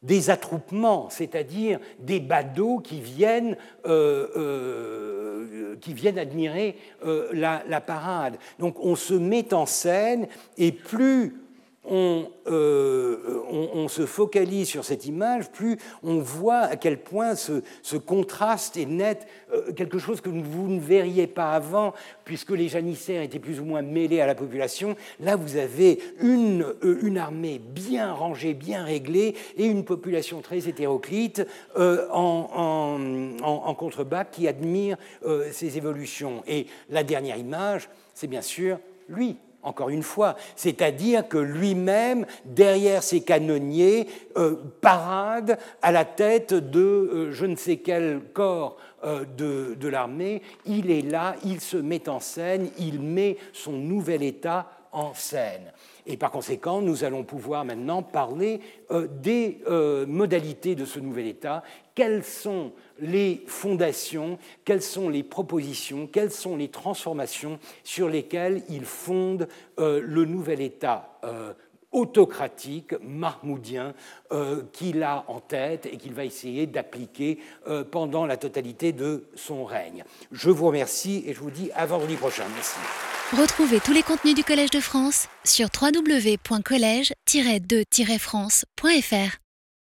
des attroupements, c'est-à-dire des badauds qui viennent, euh, euh, admirer euh, la, parade. Donc on se met en scène et plus euh, on, se focalise sur cette image, plus on voit à quel point ce, contraste est net, euh, quelque chose que vous ne verriez pas avant, puisque les janissaires étaient plus ou moins mêlés à la population. Là, vous avez une, euh, une armée bien rangée, bien réglée, et une population très hétéroclite en, contrebas qui admire ces évolutions. Et la dernière image, c'est bien sûr lui, encore une fois, c'est-à-dire que lui-même, derrière ses canonniers, euh, parade à la tête de euh, je ne sais quel corps euh, de, l'armée, il est là, il se met en scène, il met son nouvel État en scène. Et par conséquent, nous allons pouvoir maintenant parler des modalités de ce nouvel État. Quelles sont les fondations, quelles sont les propositions, quelles sont les transformations sur lesquelles il fonde le nouvel État autocratique, mahmoudien, euh, qu'il a en tête et qu'il va essayer d'appliquer euh, pendant la totalité de son règne. Je vous remercie et je vous dis à vendredi prochain. Merci. Retrouvez tous les contenus du Collège de France sur www.colège-2-france.fr.